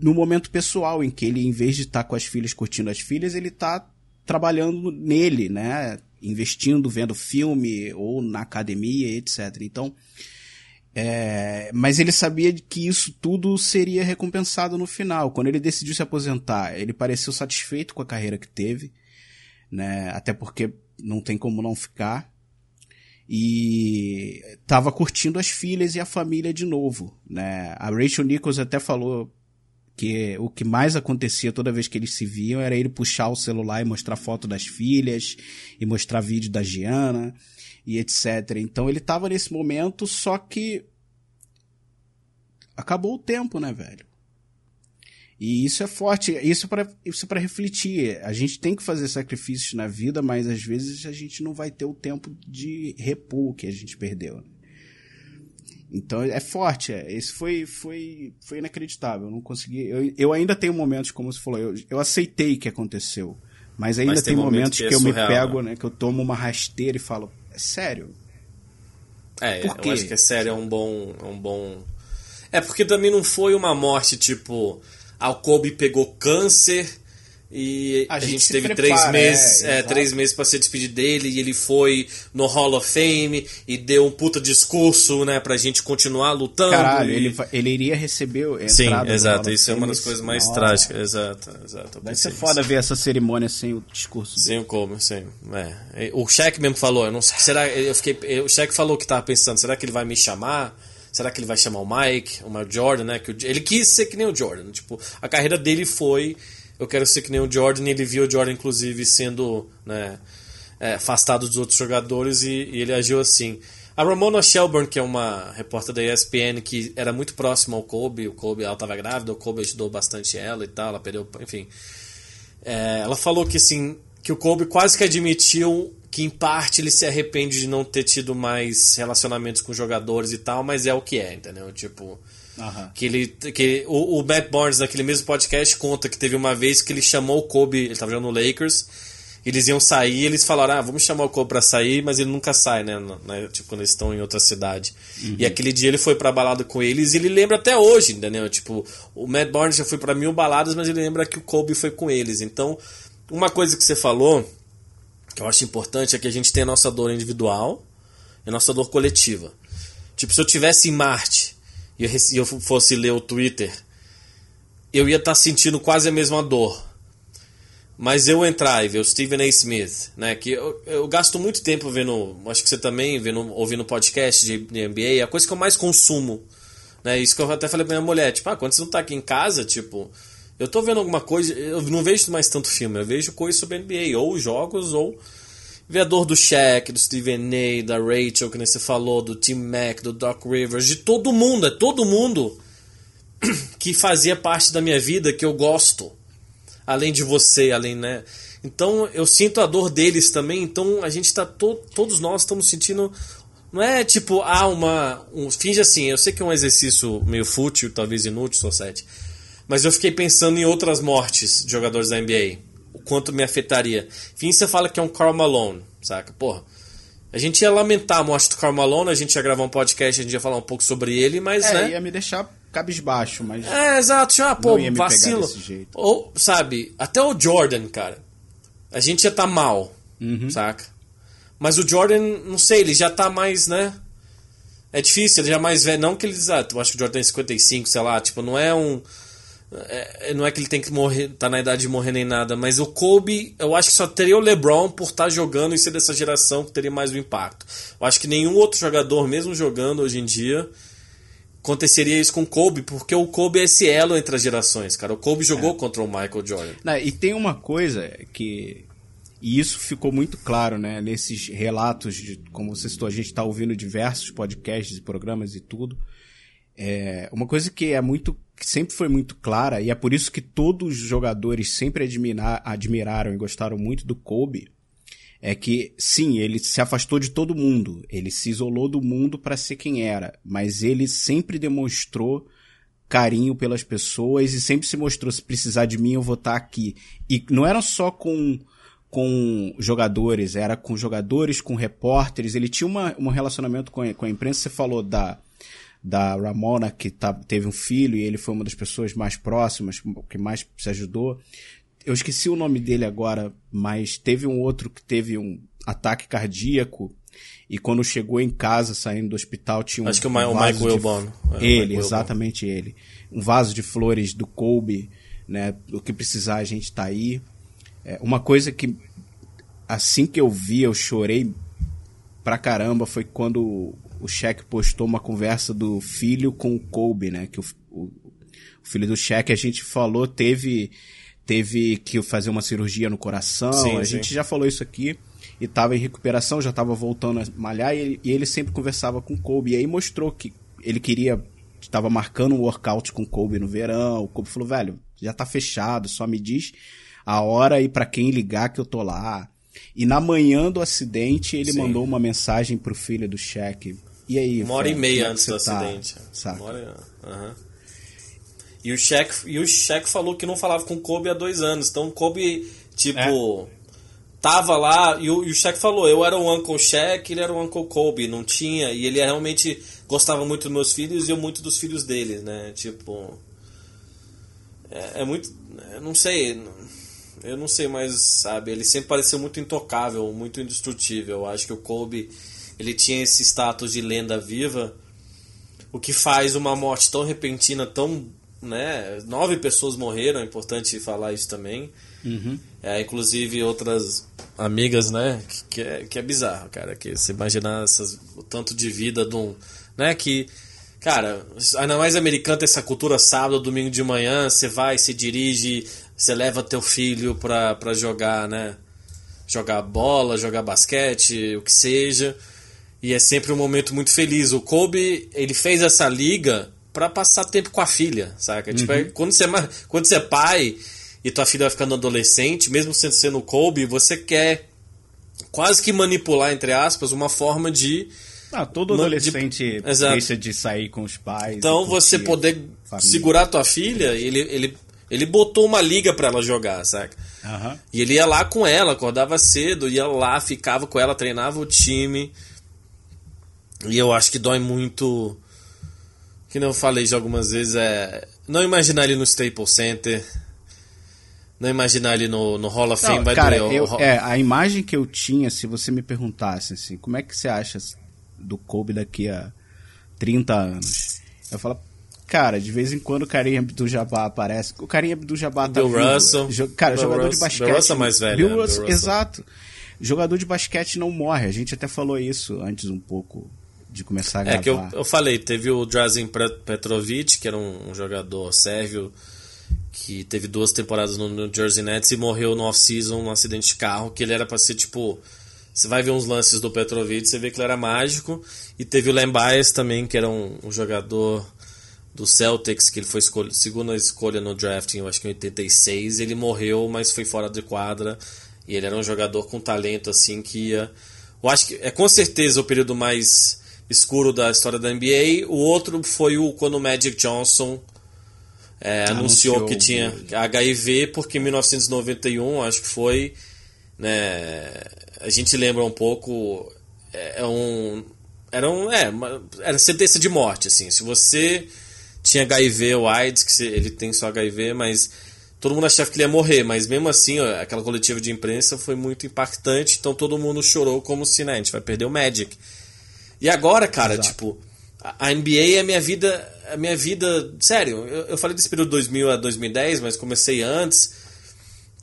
no momento pessoal, em que ele, em vez de estar tá com as filhas curtindo as filhas, ele tá trabalhando nele, né? Investindo, vendo filme ou na academia, etc. Então, é, mas ele sabia que isso tudo seria recompensado no final. Quando ele decidiu se aposentar, ele pareceu satisfeito com a carreira que teve, né? Até porque não tem como não ficar. E estava curtindo as filhas e a família de novo, né? A Rachel Nichols até falou que o que mais acontecia toda vez que eles se viam era ele puxar o celular e mostrar foto das filhas e mostrar vídeo da Giana e etc. Então ele tava nesse momento, só que acabou o tempo, né, velho? E isso é forte, isso é para isso é para refletir. A gente tem que fazer sacrifícios na vida, mas às vezes a gente não vai ter o tempo de repor que a gente perdeu. Então é forte, é. esse foi, foi, foi inacreditável. Eu não consegui. Eu, eu ainda tenho momentos, como você falou, eu, eu aceitei que aconteceu. Mas ainda mas tem, tem, momentos que, é que eu surreal, me pego, né? né? Que eu tomo uma rasteira e falo, é sério? É, Por quê? eu acho que é sério, é um bom. É um bom. É porque também não foi uma morte tipo. A Kobe pegou câncer e a, a gente, gente teve prepara, três meses, é, é, três meses para se despedir dele e ele foi no Hall of Fame e deu um puta discurso, né, pra gente continuar lutando. Caralho, e... ele, ele iria receber a Sim, exato, isso é uma das coisas mais Nossa. trágicas, exato, exato. Vai ser foda ver essa cerimônia sem o discurso. Sem o como, sim. É. O Shaq mesmo falou, eu não sei, será, eu fiquei, o Shaq falou que tava pensando, será que ele vai me chamar? Será que ele vai chamar o Mike, o Mike Jordan, né? Que ele quis ser que nem o Jordan. Tipo, a carreira dele foi eu quero ser que nem o Jordan, ele viu o Jordan, inclusive, sendo né, é, afastado dos outros jogadores e, e, ele agiu assim. A Ramona Shelburne, que é uma repórter da ESPN que era muito próxima ao Kobe, o Kobe ela estava grávida, o Kobe ajudou bastante ela e tal, ela perdeu, enfim. É, ela falou que assim, que o Kobe quase que admitiu que em parte ele se arrepende de não ter tido mais relacionamentos com jogadores e tal, mas é o que é, entendeu? Tipo, Uhum. Que ele. Que o, o Matt Barnes, naquele mesmo podcast, conta que teve uma vez que ele chamou o Kobe, ele estava jogando no Lakers, eles iam sair, eles falaram, ah, vamos chamar o Kobe pra sair, mas ele nunca sai, né? né tipo, quando eles estão em outra cidade. Uhum. E aquele dia ele foi pra balada com eles e ele lembra até hoje, entendeu? Tipo, o Matt Barnes já foi para mil baladas, mas ele lembra que o Kobe foi com eles. Então, uma coisa que você falou, que eu acho importante, é que a gente tem a nossa dor individual e a nossa dor coletiva. Tipo, se eu tivesse em Marte e eu, fosse ler o Twitter, eu ia estar tá sentindo quase a mesma dor. Mas eu entrar e ver o Stephen A. Smith, né? Que eu, eu gasto muito tempo vendo, acho que você também, vendo, ouvindo podcast de, de NBA, a coisa que eu mais consumo. Né? Isso que eu até falei pra minha mulher, tipo, ah, quando você não tá aqui em casa, tipo, eu tô vendo alguma coisa, eu não vejo mais tanto filme, eu vejo coisas sobre NBA, ou jogos, ou Veador do Shaq, do Steven A, da Rachel, que nem você falou, do Tim Mack, do Doc Rivers, de todo mundo, é todo mundo *clears throat* que fazia parte da minha vida que eu gosto. Além de você, além, né? Então eu sinto a dor deles também, então a gente tá. To, todos nós estamos sentindo. Não é tipo, ah, uma. Um, finge assim, eu sei que é um exercício meio fútil, talvez inútil, só sete. Mas eu fiquei pensando em outras mortes de jogadores da NBA o quanto me afetaria. Enfim, você fala que é um Karl Malone, saca? Porra. A gente ia lamentar a morte do Karl Malone, a gente ia gravar um podcast, a gente ia falar um pouco sobre ele, mas. É, né? ia me deixar cabisbaixo, mas. É, exato. Ah, pô, vacilo. Ou, sabe, até o Jordan, cara. A gente ia tá mal, uhum. saca? Mas o Jordan, não sei, ele já tá mais, né? É difícil, ele já é mais velho. Não que ele. Ah, eu acho que o Jordan é 55, sei lá, tipo, não é um é, não é que ele tem que morrer, tá na idade de morrer nem nada, mas o Kobe, eu acho que só teria o LeBron por estar tá jogando e ser dessa geração que teria mais o impacto. Eu acho que nenhum outro jogador, mesmo jogando hoje em dia, aconteceria isso com o Kobe, porque o Kobe é esse elo entre as gerações, cara. O Kobe jogou é. contra o Michael Jordan. Não, e tem uma coisa que. E isso ficou muito claro, né? Nesses relatos de, como você citou, a gente está ouvindo diversos podcasts e programas e tudo. É, uma coisa que é muito que sempre foi muito clara, e é por isso que todos os jogadores sempre admirar, admiraram e gostaram muito do Kobe, é que, sim, ele se afastou de todo mundo, ele se isolou do mundo para ser quem era, mas ele sempre demonstrou carinho pelas pessoas e sempre se mostrou, se precisar de mim eu vou estar tá aqui. E não era só com com jogadores, era com jogadores, com repórteres, ele tinha uma, um relacionamento com a, com a imprensa, você falou da, da Ramona, que tá, teve um filho e ele foi uma das pessoas mais próximas, que mais se ajudou. Eu esqueci o nome dele agora, mas teve um outro que teve um ataque cardíaco e quando chegou em casa, saindo do hospital, tinha um. Acho que o, um Michael Wilbon. É, ele, exatamente ele. Um vaso de flores do Kobe, né? O que precisar, a gente tá aí. É, uma coisa que, assim que eu vi, eu chorei pra caramba, foi quando o Shaq postou uma conversa do filho com o Kobe, né? Que o, o, o filho do Shaq, a gente falou, teve teve que fazer uma cirurgia no coração. Sim, a sim. gente já falou isso aqui e estava em recuperação, já estava voltando a malhar e ele, e ele, sempre conversava com o Kobe. E aí mostrou que ele queria, estava marcando um workout com o Kobe no verão. O Kobe falou, velho, já tá fechado, só me diz a hora e para quem ligar que eu tô lá. E na manhã do acidente ele Sim. mandou uma mensagem pro filho do Shaq. E aí? Uma hora e meia é antes do tá? acidente. Saca? Uma hora... Uhum. E o Shaq, e o Shaq falou que não falava com o Kobe há dois anos. Então o Kobe, tipo, é tava lá e o, e o Shaq falou, eu era o Uncle Shaq, ele era o Uncle Kobe, não tinha, e ele realmente gostava muito dos meus filhos e eu muito dos filhos dele, né? Tipo. É, é muito. Eu não sei. Eu não sei, mas, sabe, ele sempre pareceu muito intocável, muito indestrutível. Eu acho que o Kobe, ele tinha esse status de lenda viva, o que faz uma morte tão repentina, tão, né, nove pessoas morreram, é importante falar isso também. Uhum. É, inclusive outras amigas, né? Que, que, é, que é bizarro, cara. Que você imaginar essas, o tanto de vida de um. Né? Que. Cara, ainda mais americano tem essa cultura sábado, domingo de manhã, você vai, você dirige, você leva teu filho pra, pra jogar, né? Jogar bola, jogar basquete, o que seja. E é sempre um momento muito feliz. O Kobe, ele fez essa liga para passar tempo com a filha, saca? Tipo, uhum. Tipo, é, quando, você, é quando você é pai, e tua filha vai ficando adolescente, mesmo sendo sendo Kobe, você quer quase que manipular, entre aspas, uma forma de. Ah, todo adolescente de... deixa de sair com os pais. Então você poder segurar tua filha, ele, ele, ele botou uma liga para ela jogar, saca? Uhum. E ele ia lá com ela, acordava cedo, ia lá, ficava com ela, treinava o time. E eu acho que dói muito. Que não falei já algumas vezes, é. Não imaginar ele no Staples Center não imaginar ele no, no Hall of Fame não, vai cara, doer. Eu, é, a imagem que eu tinha, se você me perguntasse assim, como é que você acha do Kobe daqui a 30 anos? Eu falo, cara, de vez em quando o Karim Abdul-Jabbar aparece. O Karim Abdul-Jabbar tá Bill vivo. Russell. Jo cara, Bill jogador Russell, de basquete. Bill Russell é mais velho. Bill né? Russell, Bill Russell. exato. Jogador de basquete não morre. A gente até falou isso antes um pouco de começar a gravar. É que eu, eu falei, teve o Drazen Petrovic, que era um, um jogador sérvio que teve duas temporadas no New Jersey Nets e morreu no off-season num acidente de carro, que ele era para ser tipo. Você vai ver uns lances do Petrovic, você vê que ele era mágico. E teve o Len Bias também, que era um, um, jogador do Celtics, que ele foi escolha, segunda escolha no drafting, eu acho que em 86. Ele morreu, mas foi fora de quadra. E ele era um jogador com talento, assim, que ia. Eu acho que é com certeza o período mais escuro da história da NBA. O outro foi o quando o Magic Johnson é, anunciou, anunciou, que tinha HIV porque em 1991 acho que foi né a gente lembra um pouco é, é um era um é uma, era sentença de morte assim. Se você tinha HIV ou AIDS que ele tem só HIV mas todo mundo achava que ele ia morrer mas mesmo assim ó, aquela coletiva de imprensa foi muito impactante então todo mundo chorou como se né, a gente vai perder o Magic e agora cara Exato. tipo a NBA é a minha vida a minha vida. Sério, eu, eu falei desse período 2000 a 2010, mas comecei antes.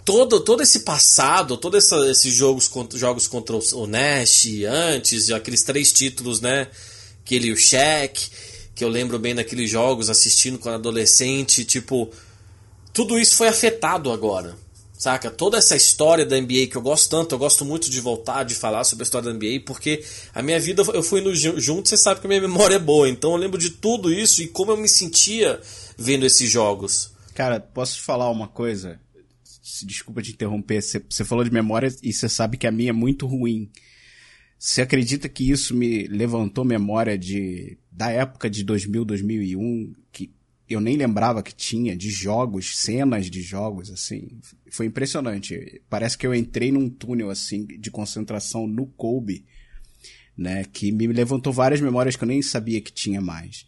Todo, todo esse passado, todos esses jogos contra, jogos contra o Nash antes, aqueles três títulos, né? Que ele e o Shaq, que eu lembro bem daqueles jogos assistindo quando adolescente, tipo. Tudo isso foi afetado agora. Saca? Toda essa história da NBA que eu gosto tanto, eu gosto muito de voltar, de falar sobre a história da NBA, porque a minha vida eu fui no junto, você sabe que a minha memória é boa. Então eu lembro de tudo isso e como eu me sentia vendo esses jogos. Cara, posso te falar uma coisa? Desculpa te interromper. Você falou de memória e você sabe que a minha é muito ruim. Você acredita que isso me levantou memória de da época de 2000, 2001, que eu nem lembrava que tinha, de jogos, cenas de jogos, assim. Foi impressionante. Parece que eu entrei num túnel, assim, de concentração no Kobe, né? Que me levantou várias memórias que eu nem sabia que tinha mais.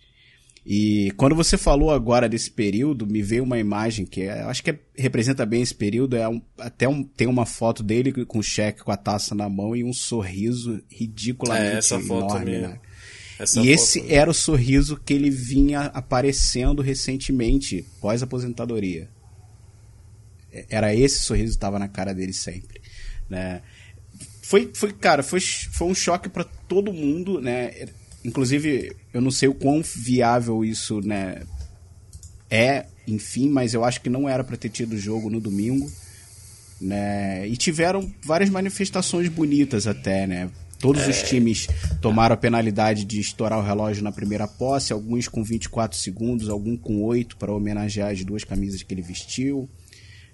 E quando você falou agora desse período, me veio uma imagem que é, acho que é, representa bem esse período. É um, até um, tem uma foto dele com o cheque com a taça na mão e um sorriso ridiculamente é, essa enorme, foto né? Essa e esse era o sorriso que ele vinha aparecendo recentemente, pós-aposentadoria. É, era esse sorriso que estava na cara dele sempre, né? Foi, foi cara, foi, foi um choque para todo mundo, né? Inclusive, eu não sei o quão viável isso, né, é, enfim, mas eu acho que não era para ter tido o jogo no domingo, né? E tiveram várias manifestações bonitas até, né? Todos é... os times tomaram a penalidade de estourar o relógio na primeira posse, alguns com 24 segundos, alguns com 8 para homenagear as duas camisas que ele vestiu.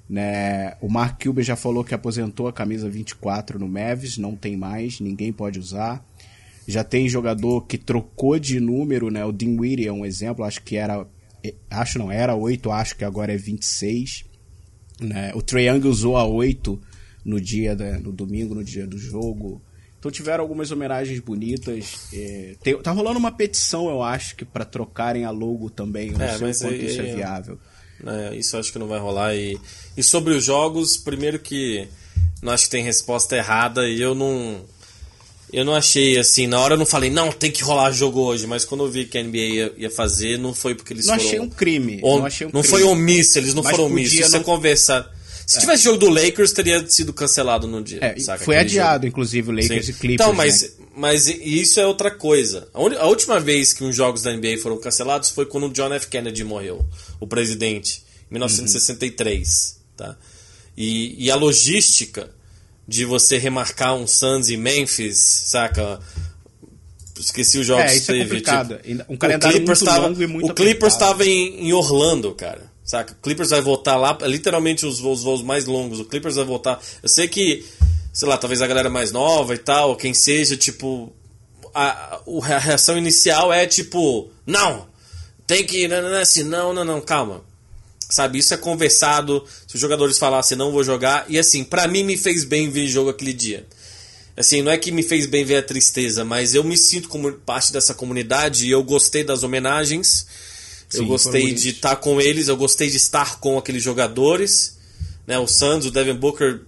Né? O Mark Cuban já falou que aposentou a camisa 24 no Mavis, não tem mais, ninguém pode usar. Já tem jogador que trocou de número, né? O Weary é um exemplo, acho que era. Acho não, era 8, acho que agora é 26. Né? O Young usou a 8 no dia da, no domingo, no dia do jogo. Então tiveram algumas homenagens bonitas. É, tem, tá rolando uma petição, eu acho, que para trocarem a logo também. Eu não é, sei quanto aí, isso é viável. É, isso acho que não vai rolar. E, e sobre os jogos, primeiro que não acho que tem resposta errada e eu não eu não achei assim, na hora eu não falei, não, tem que rolar jogo hoje, mas quando eu vi que a NBA ia, ia fazer, não foi porque eles não foram. Achei um crime. Om... Não achei um não crime. foi omisso, eles não mas foram omissos. Se você não... conversar. Se é. tivesse jogo do Lakers, teria sido cancelado no dia. É, saca, foi adiado, jogo. inclusive, o Lakers Sim. e Clippers. Então, mas, né? mas isso é outra coisa. A, última vez que uns jogos da NBA foram cancelados foi quando o John F. Kennedy morreu, o presidente, em 1963. Uhum. Tá? E, e a logística de você remarcar um Suns e Memphis, saca? Esqueci os jogos é, isso é teve. É complicado. Tipo, um calendário muito tava, longo e muito O Clippers estava em, em, Orlando, cara. Saca? Clippers vai voltar lá, literalmente os voos, os voos mais longos. O Clippers vai voltar. Eu sei que, sei lá, talvez a galera mais nova e tal, quem seja, tipo. A, a reação inicial é tipo, não, tem que. Não, não, assim, não, não, não, calma. Sabe, isso é conversado. Se os jogadores falassem não vou jogar. E assim, para mim me fez bem ver jogo aquele dia. Assim, não é que me fez bem ver a tristeza, mas eu me sinto como parte dessa comunidade e eu gostei das homenagens. Sim, eu gostei de estar tá com eles, eu gostei de estar com aqueles jogadores. Né, o Santos, o Devin Booker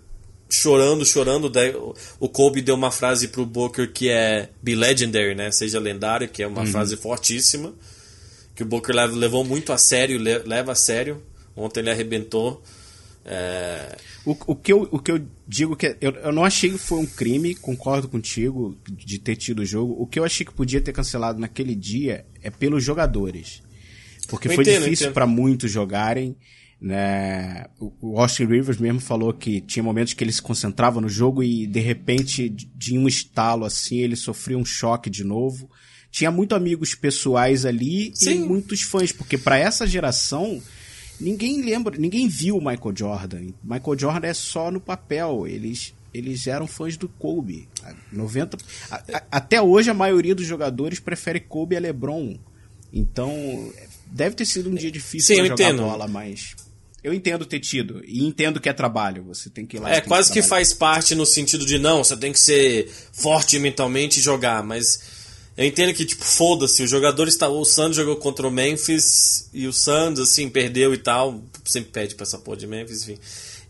chorando, chorando. O Kobe deu uma frase pro Booker que é Be Legendary, né? Seja lendário, que é uma uhum. frase fortíssima. Que o Booker levou muito a sério, leva a sério. Ontem ele arrebentou. É... O, o, que eu, o que eu digo que eu, eu não achei que foi um crime, concordo contigo, de ter tido o jogo. O que eu achei que podia ter cancelado naquele dia é pelos jogadores. Porque eu foi entendo, difícil para muitos jogarem. Né? O Austin Rivers mesmo falou que tinha momentos que ele se concentrava no jogo e de repente, de um estalo assim, ele sofria um choque de novo. Tinha muito amigos pessoais ali Sim. e muitos fãs, porque para essa geração ninguém lembra, ninguém viu o Michael Jordan. Michael Jordan é só no papel. Eles eles eram fãs do Kobe. 90 a, a, até hoje a maioria dos jogadores prefere Kobe a LeBron. Então, deve ter sido um dia difícil Sim, jogar entendo. bola, mas eu entendo ter tido e entendo que é trabalho. Você tem que ir lá. É quase que, que faz parte no sentido de não, você tem que ser forte mentalmente e jogar, mas eu entendo que, tipo, foda-se, o jogador está. O Santos jogou contra o Memphis e o Santos, assim, perdeu e tal. Sempre pede pra essa porra de Memphis, enfim.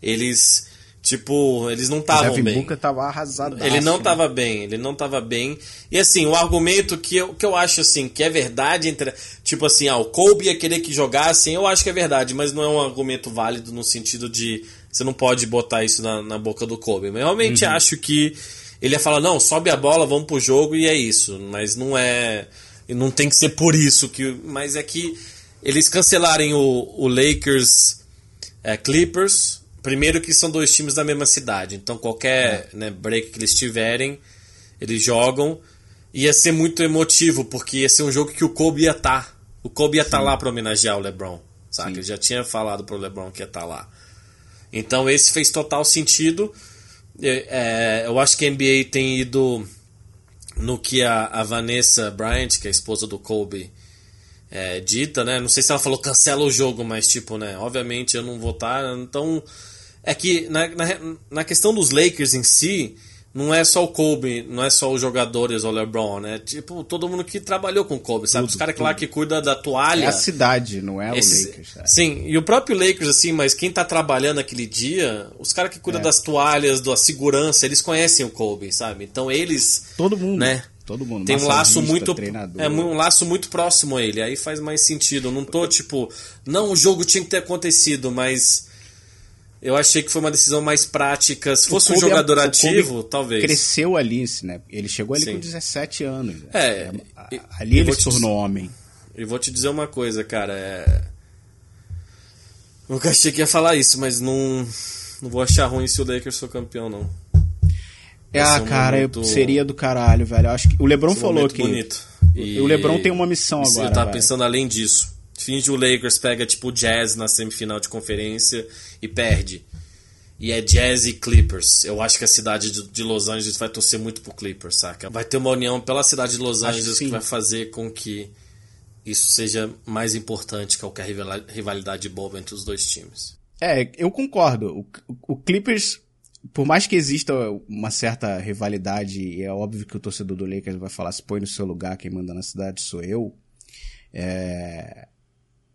Eles. Tipo, eles não estavam bem. Buca tava arrasado. Ele não tava bem, ele não tava bem. E assim, o argumento que eu, que eu acho assim, que é verdade entre. Tipo assim, ah, o Kobe ia querer que jogassem, eu acho que é verdade, mas não é um argumento válido no sentido de. Você não pode botar isso na, na boca do Kobe. Mas realmente uhum. acho que ele ia falar, não, sobe a bola, vamos pro jogo e é isso. Mas não é. Não tem que ser por isso que. Mas é que eles cancelarem o, o Lakers é, Clippers. Primeiro que são dois times da mesma cidade. Então qualquer é. né, break que eles tiverem, eles jogam. Ia ser muito emotivo, porque ia ser um jogo que o Kobe ia estar. Tá. O Kobe ia estar tá lá para homenagear o LeBron. Sabe? Ele já tinha falado pro LeBron que ia estar tá lá. Então esse fez total sentido. É, eu acho que a NBA tem ido no que a, a, Vanessa Bryant, que é a esposa do Kobe, é, dita, né? Não sei se ela falou cancela o jogo, mas tipo, né? Obviamente eu não vou estar. Então, é que na, na, na questão dos Lakers em si, não é só o Kobe, não é só os jogadores, o LeBron, né? Tipo, todo mundo que trabalhou com o Kobe, sabe? Tudo, os caras lá que cuida da toalha. É a cidade, não é esse, o Lakers. É. Sim, e o próprio Lakers, assim, mas quem tá trabalhando aquele dia, os caras que cuidam é. das toalhas, da segurança, eles conhecem o Kobe, sabe? Então eles. Todo mundo. Né? Todo mundo. Tem um laço muito. Treinador. É um laço muito próximo a ele. Aí faz mais sentido. Eu não tô, tipo. Não, o jogo tinha que ter acontecido, mas eu achei que foi uma decisão mais prática. Se fosse um é jogador ativo, talvez. Cresceu ali, né? Ele chegou ali Sim. com 17 anos. Né? É. é ali ele se tornou homem. E vou te dizer uma coisa, cara. É... Nunca achei que ia falar isso, mas não, não vou achar ruim se o Lakers for campeão, não. É, ah, cara, momento... seria do caralho, velho. Eu acho que o LeBron falou que bonito. E... o LeBron tem uma missão agora. Eu tava velho. pensando além disso. Finge o Lakers pega tipo Jazz na semifinal de conferência e perde. E é Jazz e Clippers. Eu acho que a cidade de Los Angeles vai torcer muito pro Clippers, saca? Vai ter uma união pela cidade de Los Angeles que, que vai fazer com que isso seja mais importante que qualquer rivalidade boba entre os dois times. É, eu concordo. O, o Clippers, por mais que exista uma certa rivalidade, e é óbvio que o torcedor do Lakers vai falar se põe no seu lugar, quem manda na cidade sou eu. É,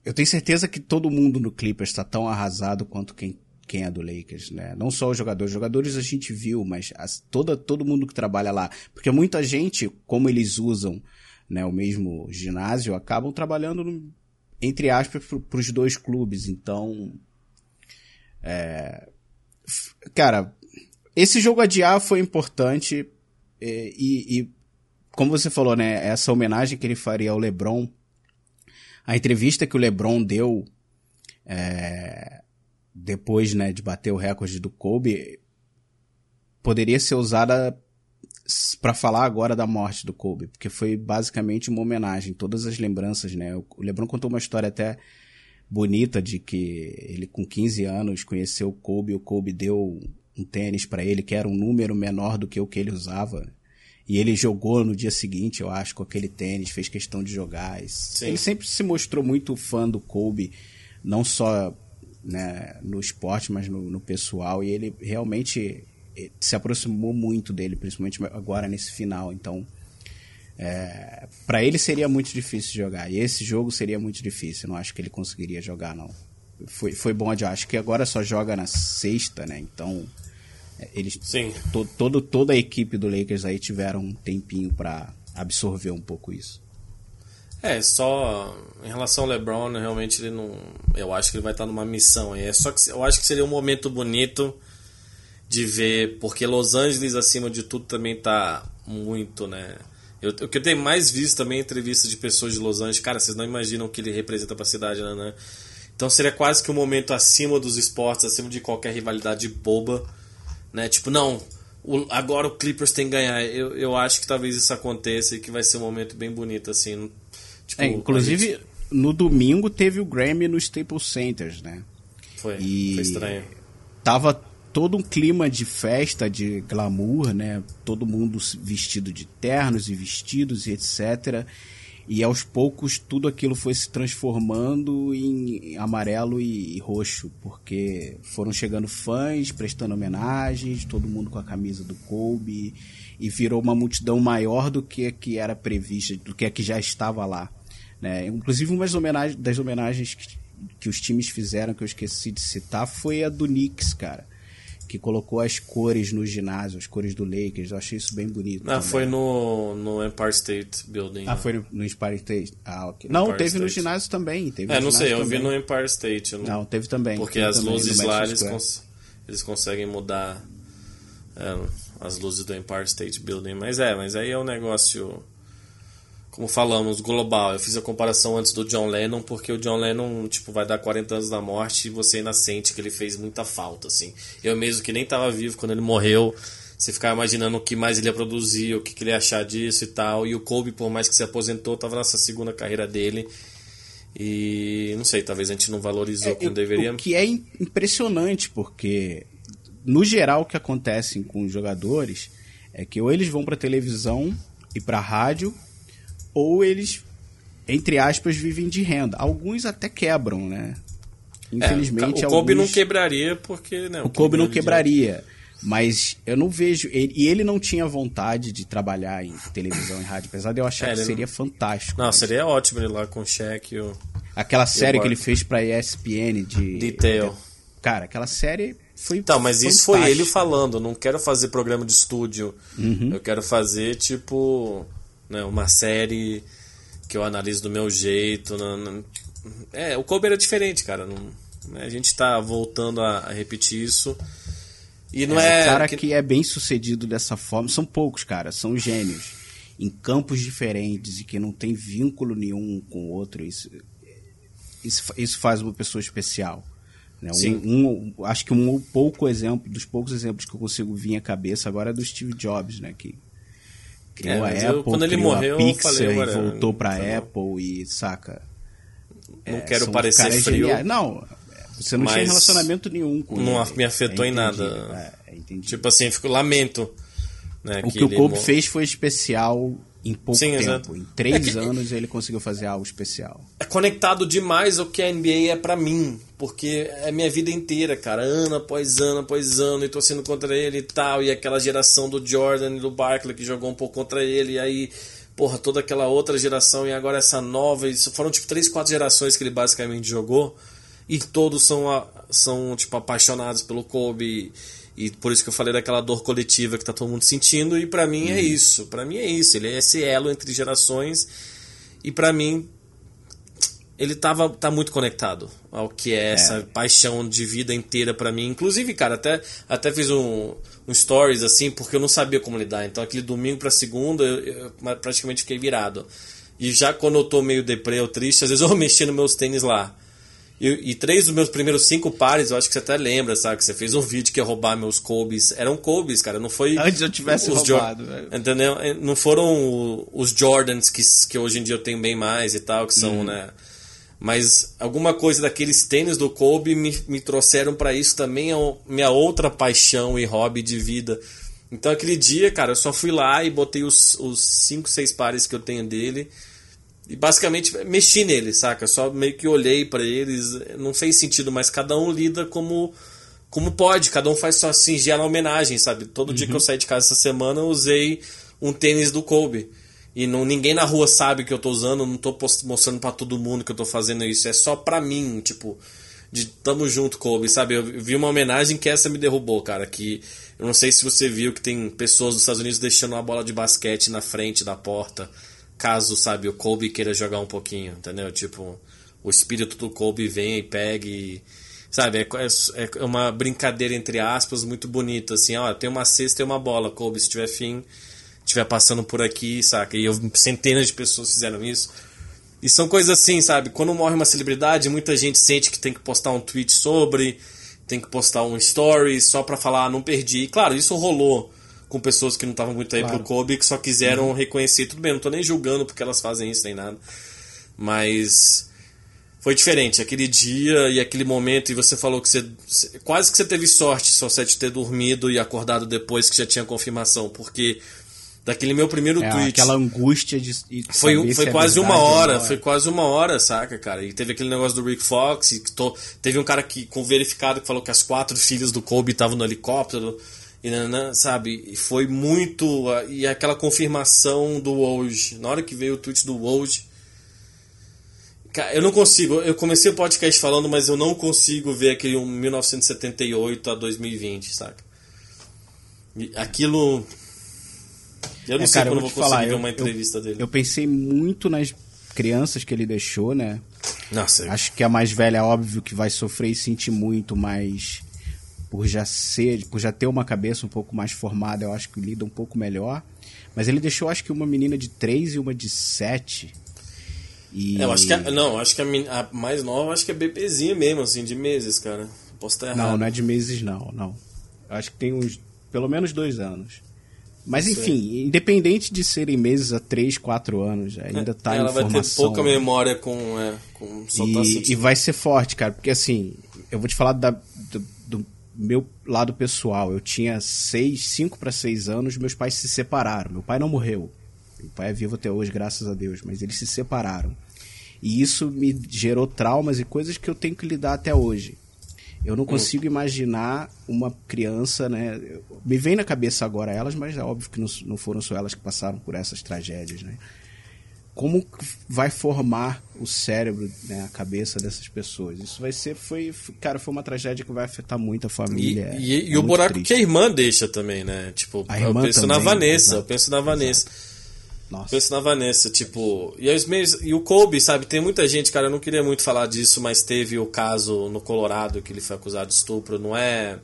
eu tenho certeza que todo mundo no Clippers está tão arrasado quanto quem, quem é do Lakers, né? Não só os jogadores. Os jogadores a gente viu, mas as, toda, todo mundo que trabalha lá. Porque muita gente, como eles usam né, o mesmo ginásio, acabam trabalhando, no, entre aspas, para os dois clubes. Então, é, cara, esse jogo adiar foi importante e, e, e, como você falou, né, essa homenagem que ele faria ao LeBron a entrevista que o LeBron deu é, depois né, de bater o recorde do Kobe poderia ser usada para falar agora da morte do Kobe, porque foi basicamente uma homenagem, todas as lembranças, né? O LeBron contou uma história até bonita de que ele com 15 anos conheceu o Kobe, o Kobe deu um tênis para ele que era um número menor do que o que ele usava. E ele jogou no dia seguinte, eu acho, com aquele tênis, fez questão de jogar. Sim. Ele sempre se mostrou muito fã do Kobe, não só né, no esporte, mas no, no pessoal. E ele realmente eh, se aproximou muito dele, principalmente agora nesse final. Então, é, para ele seria muito difícil jogar. E esse jogo seria muito difícil. Não acho que ele conseguiria jogar, não. Foi, foi bom acho que agora só joga na sexta, né? Então eles, Sim. To, todo, toda a equipe do Lakers aí tiveram um tempinho para absorver um pouco isso. É, só em relação ao LeBron, né, realmente ele não. Eu acho que ele vai estar numa missão. É só que eu acho que seria um momento bonito de ver, porque Los Angeles, acima de tudo, também tá muito, né? Eu, o que eu tenho mais visto também é entrevistas de pessoas de Los Angeles, cara, vocês não imaginam o que ele representa pra cidade, né? né? Então seria quase que um momento acima dos esportes, acima de qualquer rivalidade boba né? Tipo, não, o, agora o Clippers tem que ganhar. Eu, eu acho que talvez isso aconteça e que vai ser um momento bem bonito, assim. Tipo, é, inclusive, gente... no domingo teve o Grammy no Staples Centers, né? Foi, e foi estranho. Tava todo um clima de festa, de glamour, né? Todo mundo vestido de ternos e vestidos e etc. E aos poucos tudo aquilo foi se transformando em amarelo e roxo, porque foram chegando fãs, prestando homenagens, todo mundo com a camisa do Kobe, e virou uma multidão maior do que a que era prevista, do que a que já estava lá. Né? Inclusive, uma das homenagens, das homenagens que, que os times fizeram, que eu esqueci de citar, foi a do Knicks, cara que colocou as cores no ginásio, as cores do Lakers. Eu achei isso bem bonito. Ah, foi no, no Empire State Building. Ah, né? foi no, no Empire State. Ah, ok. Não, Empire teve State. no ginásio também. Teve é, não sei, eu vi no Empire State. Não... não, teve também. Porque teve as também, luzes lá eles, cons... eles conseguem mudar é, as luzes do Empire State Building. Mas é, mas aí é um negócio como falamos, global. Eu fiz a comparação antes do John Lennon, porque o John Lennon, tipo, vai dar 40 anos da morte e você ainda sente que ele fez muita falta, assim. Eu mesmo que nem estava vivo quando ele morreu, você ficava imaginando o que mais ele ia produzir, o que, que ele ia achar disso e tal. E o Kobe, por mais que se aposentou, estava nessa segunda carreira dele. E não sei, talvez a gente não valorizou é, como deveria. O que é impressionante, porque no geral o que acontece com os jogadores é que ou eles vão para televisão e para rádio ou eles entre aspas, vivem de renda. Alguns até quebram, né? Infelizmente, é, o Kobe alguns... não quebraria porque, né, o, Kobe não quebraria. Mas eu não vejo. Ele, e ele não tinha vontade de trabalhar em televisão e rádio, apesar de eu achar é, que seria não... fantástico. Não, mas... seria ótimo ele lá com o cheque. O... Aquela série que ele fez pra ESPN de. Detail. Cara, aquela série foi. Então, mas fantástica. isso foi ele falando. Não quero fazer programa de estúdio. Uhum. Eu quero fazer, tipo. Né, uma série que eu analiso do meu jeito. Não, não... É, o Kobe era diferente, cara. Não... A gente tá voltando a, a repetir isso. E não é. é... cara que... que é bem sucedido dessa forma. São poucos, cara. São gênios. Em campos diferentes e que não tem vínculo nenhum com o outro. Isso, isso, isso faz uma pessoa especial. Né? Um, um, acho que um pouco exemplo, dos poucos exemplos que eu consigo vir à cabeça agora é do Steve Jobs, né? Que criou é, a Apple, quando ele morreu, a Pixar falei, e voltou pra tá Apple e saca. Não é, quero parecer frio. Geniais. Não, você não tinha relacionamento nenhum com Não ele. me afetou é, em nada. É, é tipo assim, fico lamento. Né, o que, que o Kobe fez foi especial em pouco Sim, tempo. Exato. Em três é anos ele conseguiu fazer algo especial. É conectado demais ao que a NBA é para mim. Porque é minha vida inteira, cara. Ano após ano após ano. E torcendo contra ele e tal. E aquela geração do Jordan e do Barkley que jogou um pouco contra ele. E aí, porra, toda aquela outra geração. E agora essa nova. Isso foram tipo três, quatro gerações que ele basicamente jogou e todos são, são tipo, apaixonados pelo Kobe. E por isso que eu falei daquela dor coletiva que tá todo mundo sentindo. E para mim é uhum. é isso. para mim é isso. Ele é esse elo entre gerações. E para mim, ele tava, tá muito conectado ao que é, é. essa paixão de vida inteira para mim. Inclusive, cara, até, até fiz um, um stories assim, porque eu não sabia como lidar. Então, aquele domingo pra segunda, eu, eu praticamente fiquei virado. E já quando eu tô meio deprê ou triste, às vezes *laughs* eu mexi nos meus tênis lá. E, e, três dos meus primeiros cinco pares, eu acho que você até lembra, sabe? Que você fez um vídeo que ia roubar meus Kobe's. Eram Kobe's, cara. Não foi. Antes eu tivesse os roubado, velho. Entendeu? Não foram os Jordans que, que hoje em dia eu tenho bem mais e tal, que são, hum. né? Mas alguma coisa daqueles tênis do Kobe me, me trouxeram para isso também, é minha outra paixão e hobby de vida. Então aquele dia, cara, eu só fui lá e botei os, os cinco, seis pares que eu tenho dele e basicamente mexi neles, saca? Só meio que olhei para eles, não fez sentido, mas cada um lida como como pode, cada um faz sua singela homenagem, sabe? Todo uhum. dia que eu uhum. saí de casa essa semana, eu usei um tênis do Kobe. E não, ninguém na rua sabe que eu tô usando, não tô mostrando para todo mundo que eu tô fazendo isso, é só pra mim, tipo, de tamo junto, Kobe, sabe? Eu vi uma homenagem que essa me derrubou, cara, que eu não sei se você viu que tem pessoas dos Estados Unidos deixando uma bola de basquete na frente da porta caso, sabe, o Kobe queira jogar um pouquinho, entendeu? Tipo, o espírito do Kobe vem e pega e. Sabe, é, é, é uma brincadeira entre aspas muito bonita, assim, ó, tem uma cesta e uma bola, Kobe, se tiver fim, tiver passando por aqui, saca? E eu, centenas de pessoas fizeram isso. E são coisas assim, sabe? Quando morre uma celebridade, muita gente sente que tem que postar um tweet sobre, tem que postar um story só pra falar, ah, não perdi. E, claro, isso rolou com pessoas que não estavam muito aí claro. pro Kobe que só quiseram uhum. reconhecer. Tudo bem, não tô nem julgando porque elas fazem isso nem nada. Mas foi diferente aquele dia e aquele momento e você falou que você quase que você teve sorte só você de ter dormido e acordado depois que já tinha confirmação, porque daquele meu primeiro é, tweet. Aquela angústia de. foi foi é quase uma hora, foi quase uma hora, saca, cara? E teve aquele negócio do Rick Fox, e tô, teve um cara que com verificado que falou que as quatro filhas do Kobe estavam no helicóptero. E, sabe, foi muito. E aquela confirmação do hoje. Na hora que veio o tweet do hoje. Eu não consigo. Eu comecei o podcast falando, mas eu não consigo ver aquele 1978 a 2020, saca? E aquilo. Eu não é, sei cara, quando eu vou falar, ver uma entrevista eu, dele. Eu pensei muito nas crianças que ele deixou, né? Nossa. Acho que a mais velha, é óbvio, que vai sofrer e sentir muito, mas por já ser, por já ter uma cabeça um pouco mais formada, eu acho que lida um pouco melhor. Mas ele deixou, acho que uma menina de 3 e uma de 7. E... É, eu acho que a, não, acho que a, a, mais nova acho que é bebezinha mesmo, assim, de meses, cara. Posso estar errado. Não, não é de meses, não, não. Eu acho que tem uns, pelo menos dois anos. Mas enfim, independente de serem meses a 3, 4 anos, ainda tá é, ela informação. vai ter pouca memória com, é, com e, e vai ser forte, cara, porque assim, eu vou te falar da, do, do meu lado pessoal, eu tinha seis, cinco para seis anos, meus pais se separaram. Meu pai não morreu. Meu pai é vivo até hoje, graças a Deus, mas eles se separaram. E isso me gerou traumas e coisas que eu tenho que lidar até hoje. Eu não hum. consigo imaginar uma criança, né? Me vem na cabeça agora elas, mas é óbvio que não, não foram só elas que passaram por essas tragédias, né? Como vai formar o cérebro, né, a cabeça dessas pessoas? Isso vai ser, foi, cara, foi uma tragédia que vai afetar muito a família. E, e, é e o buraco triste. que a irmã deixa também, né? Tipo, eu penso também, na Vanessa, eu penso na Vanessa. Nossa. Penso na Vanessa, tipo. E, os meios, e o Kobe, sabe? Tem muita gente, cara, eu não queria muito falar disso, mas teve o caso no Colorado que ele foi acusado de estupro. Não é.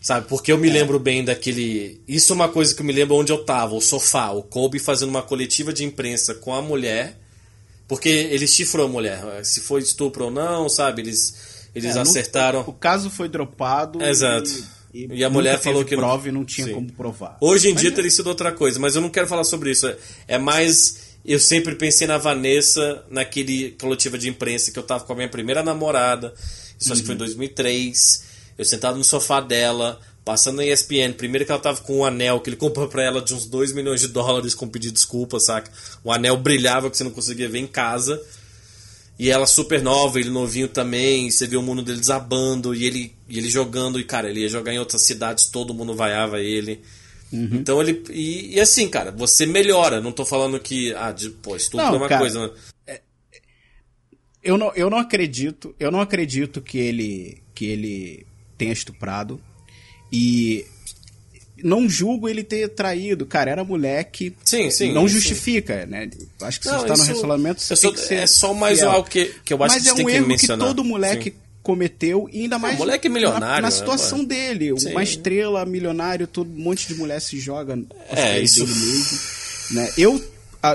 Sabe? Porque eu me é. lembro bem daquele. Isso é uma coisa que eu me lembro onde eu tava, o sofá. O Kobe fazendo uma coletiva de imprensa com a mulher. Porque ele chifrou a mulher. Se foi estupro ou não, sabe? Eles, eles é, acertaram. o caso foi dropado. Exato. E e, e a mulher falou que prova e não tinha Sim. como provar. Hoje em mas dia é. teria sido outra coisa, mas eu não quero falar sobre isso. É mais eu sempre pensei na Vanessa naquele coletiva de imprensa que eu tava com a minha primeira namorada. Isso uhum. acho que foi em 2003. Uhum. Eu sentado no sofá dela, passando na ESPN. Primeiro que ela tava com um anel que ele comprou pra ela de uns 2 milhões de dólares com pedido de desculpa, saca? O anel brilhava que você não conseguia ver em casa. E ela super nova, ele novinho também, você vê o mundo dele desabando, e ele, e ele jogando, e cara, ele ia jogar em outras cidades, todo mundo vaiava ele. Uhum. Então ele. E, e, assim, cara, você melhora. Não tô falando que. Ah, de, pô, estupro não, é uma cara, coisa. Né? É, eu, não, eu não acredito. Eu não acredito que ele. que ele tenha estuprado. E não julgo ele ter traído, cara, era moleque. Sim, sim. Não justifica, sim. né? Acho que se não, está no relacionamento, você tem que ser. É só mais fiel. algo que, que eu acho Mas que você é um tem erro que, mencionar. que todo moleque sim. cometeu, e ainda mais. moleque milionário. Na, na né, situação né, dele. Sim. Uma estrela, milionário, todo, um monte de mulher se joga. É, isso. Mesmo, né? Eu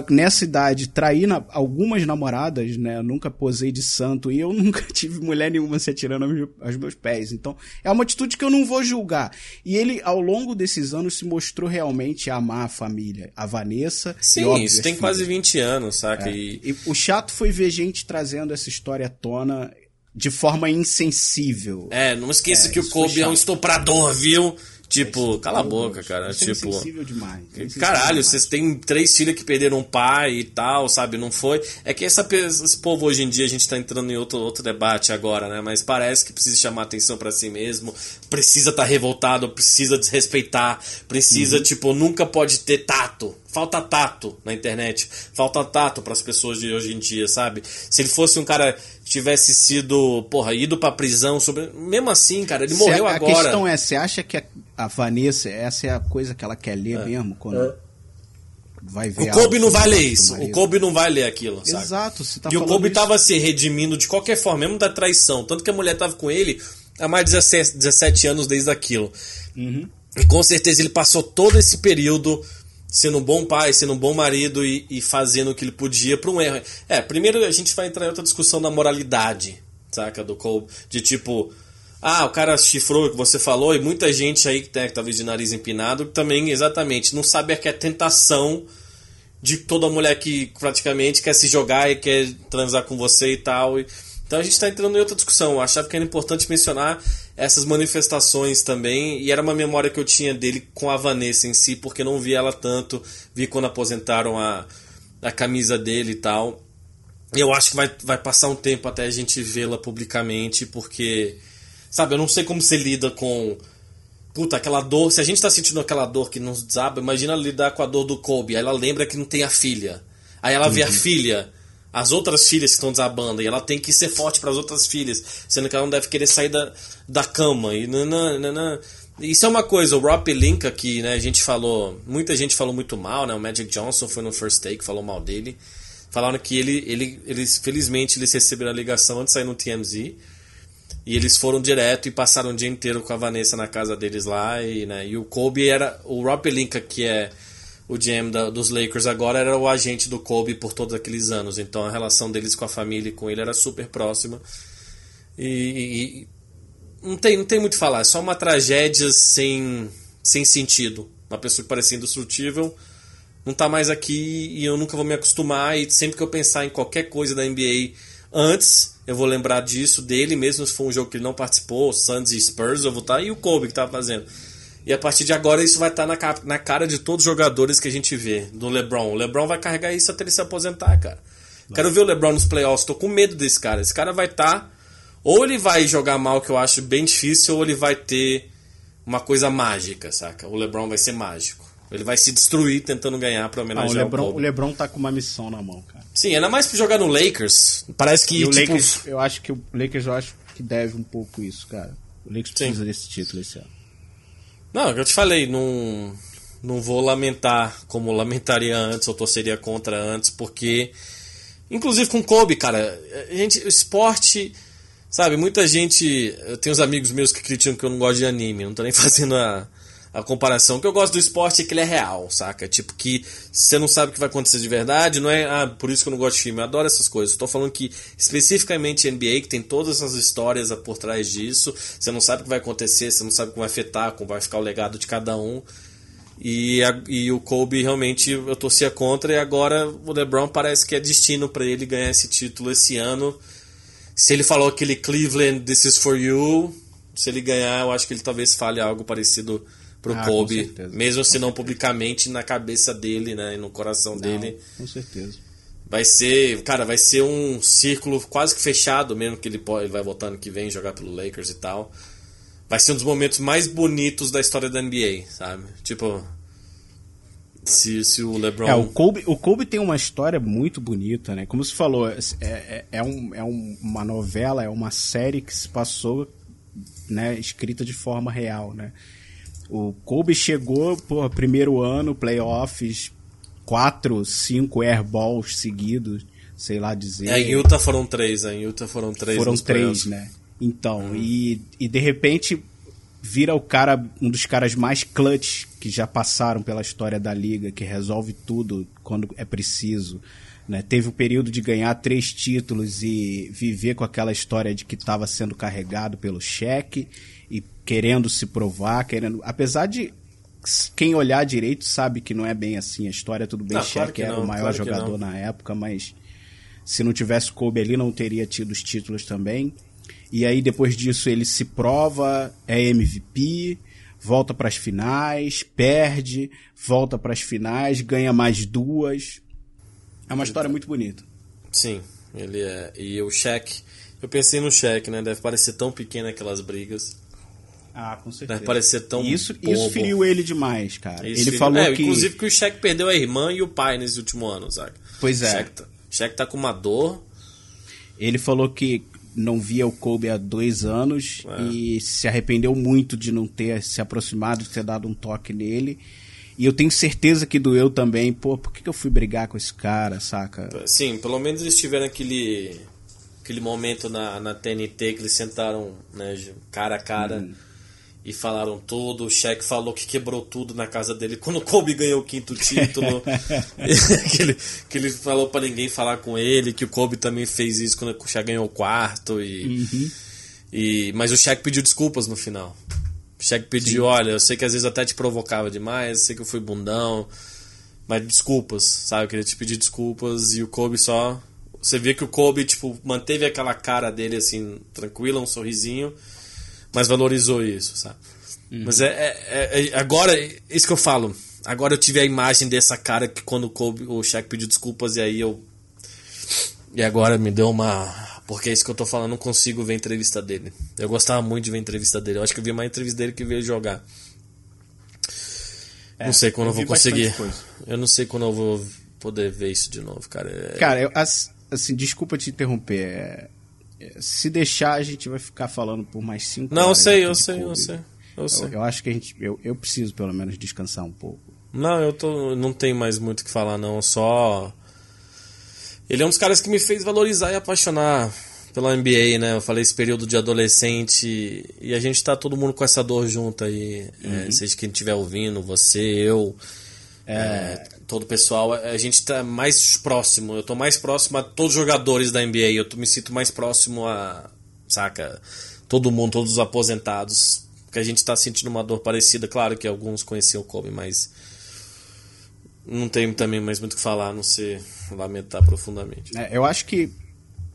nessa idade, trair na, algumas namoradas, né? Eu nunca posei de santo e eu *laughs* nunca tive mulher nenhuma se atirando aos, meus pés. Então, é uma atitude que eu não vou julgar. E ele, ao longo desses anos, se mostrou realmente amar a família. A Vanessa. Sim, óbvio, isso tem filhas. quase 20 anos, saca? É. E... e o chato foi ver gente trazendo essa história à tona de forma insensível. É, não esqueça é, que o Kobe é um estuprador, viu? Tipo, cala a boca, cara. É tipo. É demais. É caralho, vocês têm três filhas que perderam um pai e tal, sabe? Não foi. É que essa, esse povo hoje em dia, a gente tá entrando em outro, outro debate agora, né? Mas parece que precisa chamar atenção para si mesmo, precisa estar tá revoltado, precisa desrespeitar, precisa, uhum. tipo, nunca pode ter tato. Falta tato na internet. Falta tato para as pessoas de hoje em dia, sabe? Se ele fosse um cara tivesse sido, porra, ido pra prisão sobre. Mesmo assim, cara, ele morreu a agora. A questão é, você acha que a Vanessa, essa é a coisa que ela quer ler é. mesmo? Quando. É. Vai ver o Kobe não vai ler isso. O Kobe não vai ler aquilo, sabe? Exato, você tá E o Kobe isso. tava se redimindo de qualquer forma, mesmo da traição. Tanto que a mulher tava com ele há mais de 17, 17 anos desde aquilo. Uhum. E com certeza ele passou todo esse período sendo um bom pai, sendo um bom marido e, e fazendo o que ele podia para um erro. É, primeiro a gente vai entrar em outra discussão da moralidade, saca? Do de tipo, ah, o cara chifrou o que você falou, e muita gente aí né, que talvez de nariz empinado também, exatamente, não sabe que é tentação de toda mulher que praticamente quer se jogar e quer transar com você e tal. E, então a gente está entrando em outra discussão. Eu achava que era importante mencionar essas manifestações também, e era uma memória que eu tinha dele com a Vanessa em si, porque não vi ela tanto, vi quando aposentaram a, a camisa dele e tal. Eu acho que vai, vai passar um tempo até a gente vê-la publicamente, porque, sabe, eu não sei como você lida com. Puta, aquela dor. Se a gente tá sentindo aquela dor que nos desaba, imagina lidar com a dor do Kobe. Aí ela lembra que não tem a filha. Aí ela uhum. vê a uhum. filha as outras filhas que estão desabando e ela tem que ser forte para as outras filhas, sendo que ela não deve querer sair da, da cama e nananana. Isso é uma coisa, o Rob Pelinka, que né, a gente falou, muita gente falou muito mal, né? O Magic Johnson foi no first take, falou mal dele. Falaram que ele, ele, eles, felizmente, eles receberam a ligação antes de sair no TMZ. E eles foram direto e passaram o dia inteiro com a Vanessa na casa deles lá. E, né, e o Kobe era. O Rob Pelinka, que é o GM da, dos Lakers agora era o agente do Kobe por todos aqueles anos. Então a relação deles com a família e com ele era super próxima. E, e não, tem, não tem muito o falar, é só uma tragédia sem, sem sentido. Uma pessoa que parecia indestrutível não está mais aqui e eu nunca vou me acostumar. E sempre que eu pensar em qualquer coisa da NBA antes, eu vou lembrar disso, dele, mesmo se for um jogo que ele não participou, Suns e Spurs, eu vou estar, tá, e o Kobe que estava fazendo. E a partir de agora isso vai estar tá na, na cara de todos os jogadores que a gente vê, do LeBron. O LeBron vai carregar isso até ele se aposentar, cara. Vai. Quero ver o LeBron nos playoffs. Tô com medo desse cara. Esse cara vai estar. Tá, ou ele vai jogar mal, que eu acho bem difícil, ou ele vai ter uma coisa mágica, saca? O LeBron vai ser mágico. Ele vai se destruir tentando ganhar pra homenagear ah, o LeBron. O, o LeBron tá com uma missão na mão, cara. Sim, ainda mais pra jogar no Lakers. Parece que. E o tipo... Lakers, eu acho que o Lakers eu acho que deve um pouco isso, cara. O Lakers Sim. precisa desse título esse ano. Não, eu te falei, não, não vou lamentar como lamentaria antes ou torceria contra antes, porque. Inclusive com Kobe, cara, gente, o esporte. Sabe, muita gente. Eu tenho uns amigos meus que criticam que eu não gosto de anime, não tô nem *laughs* fazendo a a comparação. Que eu gosto do esporte é que ele é real, saca? Tipo, que você não sabe o que vai acontecer de verdade, não é, ah, por isso que eu não gosto de filme. Eu adoro essas coisas. Estou falando que, especificamente NBA, que tem todas essas histórias por trás disso, você não sabe o que vai acontecer, você não sabe como vai afetar, como vai ficar o legado de cada um. E, a, e o Kobe realmente eu torcia contra, e agora o LeBron parece que é destino para ele ganhar esse título esse ano. Se ele falou aquele Cleveland, This is for you, se ele ganhar, eu acho que ele talvez fale algo parecido pro ah, Kobe, mesmo se não publicamente na cabeça dele, né, e no coração não, dele. Com certeza. Vai ser, cara, vai ser um círculo quase que fechado, mesmo que ele, pode, ele vai voltar ano que vem jogar pelo Lakers e tal. Vai ser um dos momentos mais bonitos da história da NBA, sabe? Tipo, se, se o LeBron. É, o Kobe, o Kobe tem uma história muito bonita, né? Como você falou, é, é, é, um, é um, uma novela, é uma série que se passou né, escrita de forma real, né? O Kobe chegou, pô, primeiro ano, playoffs, quatro, cinco airballs seguidos, sei lá dizer. É, em Utah foram três, em Utah foram três. Foram três, né? Então, uhum. e, e de repente vira o cara, um dos caras mais clutch que já passaram pela história da liga, que resolve tudo quando é preciso. Né? Teve o período de ganhar três títulos e viver com aquela história de que estava sendo carregado pelo cheque e querendo se provar, querendo. Apesar de quem olhar direito sabe que não é bem assim. A história, tudo bem, Shaq claro era o maior claro jogador na época, mas se não tivesse Kobe ali, não teria tido os títulos também. E aí, depois disso, ele se prova, é MVP, volta para as finais, perde, volta para as finais, ganha mais duas. É uma história muito bonita. Sim, ele é. E o Shaq, eu pensei no Shaq, né? Deve parecer tão pequeno aquelas brigas. Ah, com certeza. Deve parecer tão. Isso, bobo. isso feriu ele demais, cara. Isso ele feriu... falou é, que. Inclusive que o Shaq perdeu a irmã e o pai nesse último ano, sabe? Pois é. Shaq tá, Shaq tá com uma dor. Ele falou que não via o Kobe há dois anos é. e se arrependeu muito de não ter se aproximado, de ter dado um toque nele. E eu tenho certeza que doeu também. Pô, por que, que eu fui brigar com esse cara, saca? Sim, pelo menos eles tiveram aquele, aquele momento na, na TNT que eles sentaram né, cara a cara. Hum e falaram tudo. O Shaq falou que quebrou tudo na casa dele quando o Kobe ganhou o quinto título. *laughs* *laughs* que, ele, que ele falou para ninguém falar com ele, que o Kobe também fez isso quando o Shaq ganhou o quarto. E, uhum. e, mas o Shaq pediu desculpas no final. O Shaq pediu: Sim. olha, eu sei que às vezes até te provocava demais, sei que eu fui bundão, mas desculpas, sabe? Eu queria te pedir desculpas. E o Kobe só. Você vê que o Kobe, tipo, manteve aquela cara dele assim, tranquila, um sorrisinho mas valorizou isso, sabe? Uhum. Mas é, é, é, agora, isso que eu falo. Agora eu tive a imagem dessa cara que quando o, Kobe, o Shaq pediu desculpas e aí eu. E agora me deu uma. Porque é isso que eu tô falando, não consigo ver a entrevista dele. Eu gostava muito de ver a entrevista dele. Eu acho que eu vi mais entrevista dele que veio jogar. É, não sei quando eu, eu vou conseguir. Eu não sei quando eu vou poder ver isso de novo, cara. É... Cara, eu, assim, desculpa te interromper. Se deixar, a gente vai ficar falando por mais cinco Não, eu sei, eu sei, eu sei, eu sei. Eu, eu, acho que a gente. Eu, eu preciso pelo menos descansar um pouco. Não, eu tô. Não tem mais muito o que falar, não. Só. Ele é um dos caras que me fez valorizar e apaixonar pela NBA, né? Eu falei esse período de adolescente e a gente tá todo mundo com essa dor junto aí. É, uhum. É, seja quem estiver ouvindo, você, eu. É, é todo o pessoal, a gente está mais próximo. Eu estou mais próximo a todos os jogadores da NBA. Eu me sinto mais próximo a, saca, todo mundo, todos os aposentados. Porque a gente está sentindo uma dor parecida. Claro que alguns conheciam o Kobe, mas não tenho também mais muito o que falar, a não ser lamentar profundamente. É, eu acho que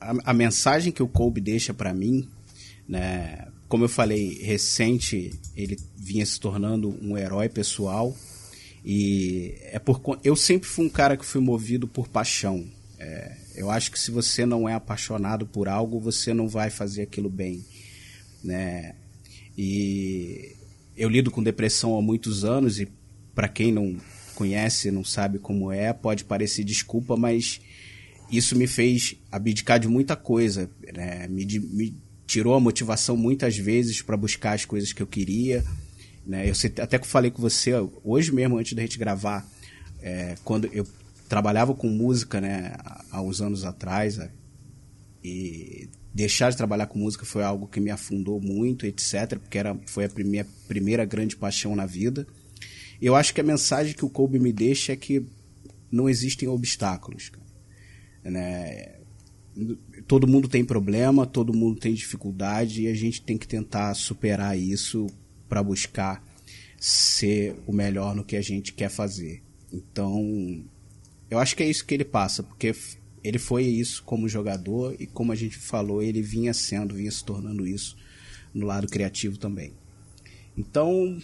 a, a, mensagem que o Kobe deixa para mim, né, como eu falei, recente, ele vinha se tornando um herói pessoal e é por eu sempre fui um cara que fui movido por paixão. É, eu acho que se você não é apaixonado por algo, você não vai fazer aquilo bem, né? E eu lido com depressão há muitos anos e para quem não conhece, não sabe como é, pode parecer desculpa, mas isso me fez abdicar de muita coisa, né? me, me tirou a motivação muitas vezes para buscar as coisas que eu queria. Né? Eu até que falei com você hoje mesmo, antes da gente gravar, é, quando eu trabalhava com música né, há uns anos atrás, e deixar de trabalhar com música foi algo que me afundou muito, etc., porque era, foi a minha primeira grande paixão na vida. Eu acho que a mensagem que o Kobe me deixa é que não existem obstáculos. Né? Todo mundo tem problema, todo mundo tem dificuldade e a gente tem que tentar superar isso para buscar ser o melhor no que a gente quer fazer. Então, eu acho que é isso que ele passa, porque ele foi isso como jogador e como a gente falou, ele vinha sendo, vinha se tornando isso no lado criativo também. Então,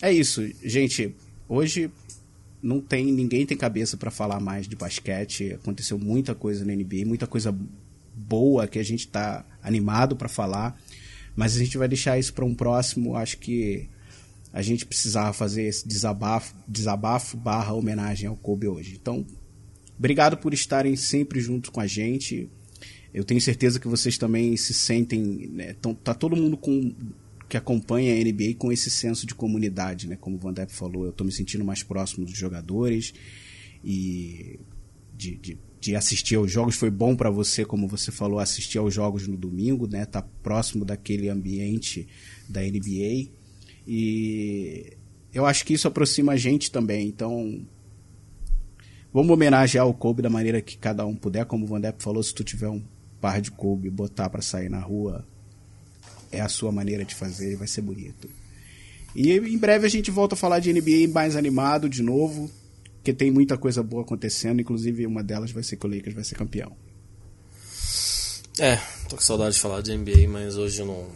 é isso, gente. Hoje não tem ninguém tem cabeça para falar mais de basquete. Aconteceu muita coisa na NBA, muita coisa boa que a gente está animado para falar, mas a gente vai deixar isso para um próximo. Acho que a gente precisava fazer esse desabafo, desabafo barra homenagem ao Kobe hoje. Então, obrigado por estarem sempre junto com a gente. Eu tenho certeza que vocês também se sentem. Né, tão, tá todo mundo com que acompanha a NBA com esse senso de comunidade, né? Como o Van Depp falou, eu estou me sentindo mais próximo dos jogadores e de, de, de assistir aos jogos. Foi bom para você, como você falou, assistir aos jogos no domingo, né? Tá próximo daquele ambiente da NBA e eu acho que isso aproxima a gente também. Então, vamos homenagear o Kobe da maneira que cada um puder. Como o Van Depp falou, se tu tiver um par de Kobe botar para sair na rua, é a sua maneira de fazer e vai ser bonito. E em breve a gente volta a falar de NBA mais animado de novo, que tem muita coisa boa acontecendo, inclusive uma delas vai ser que o Lakers vai ser campeão. É, tô com saudade de falar de NBA, mas hoje não,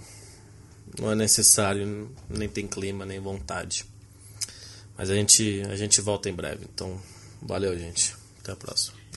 não é necessário, nem tem clima, nem vontade. Mas a gente, a gente volta em breve, então valeu, gente. Até a próxima.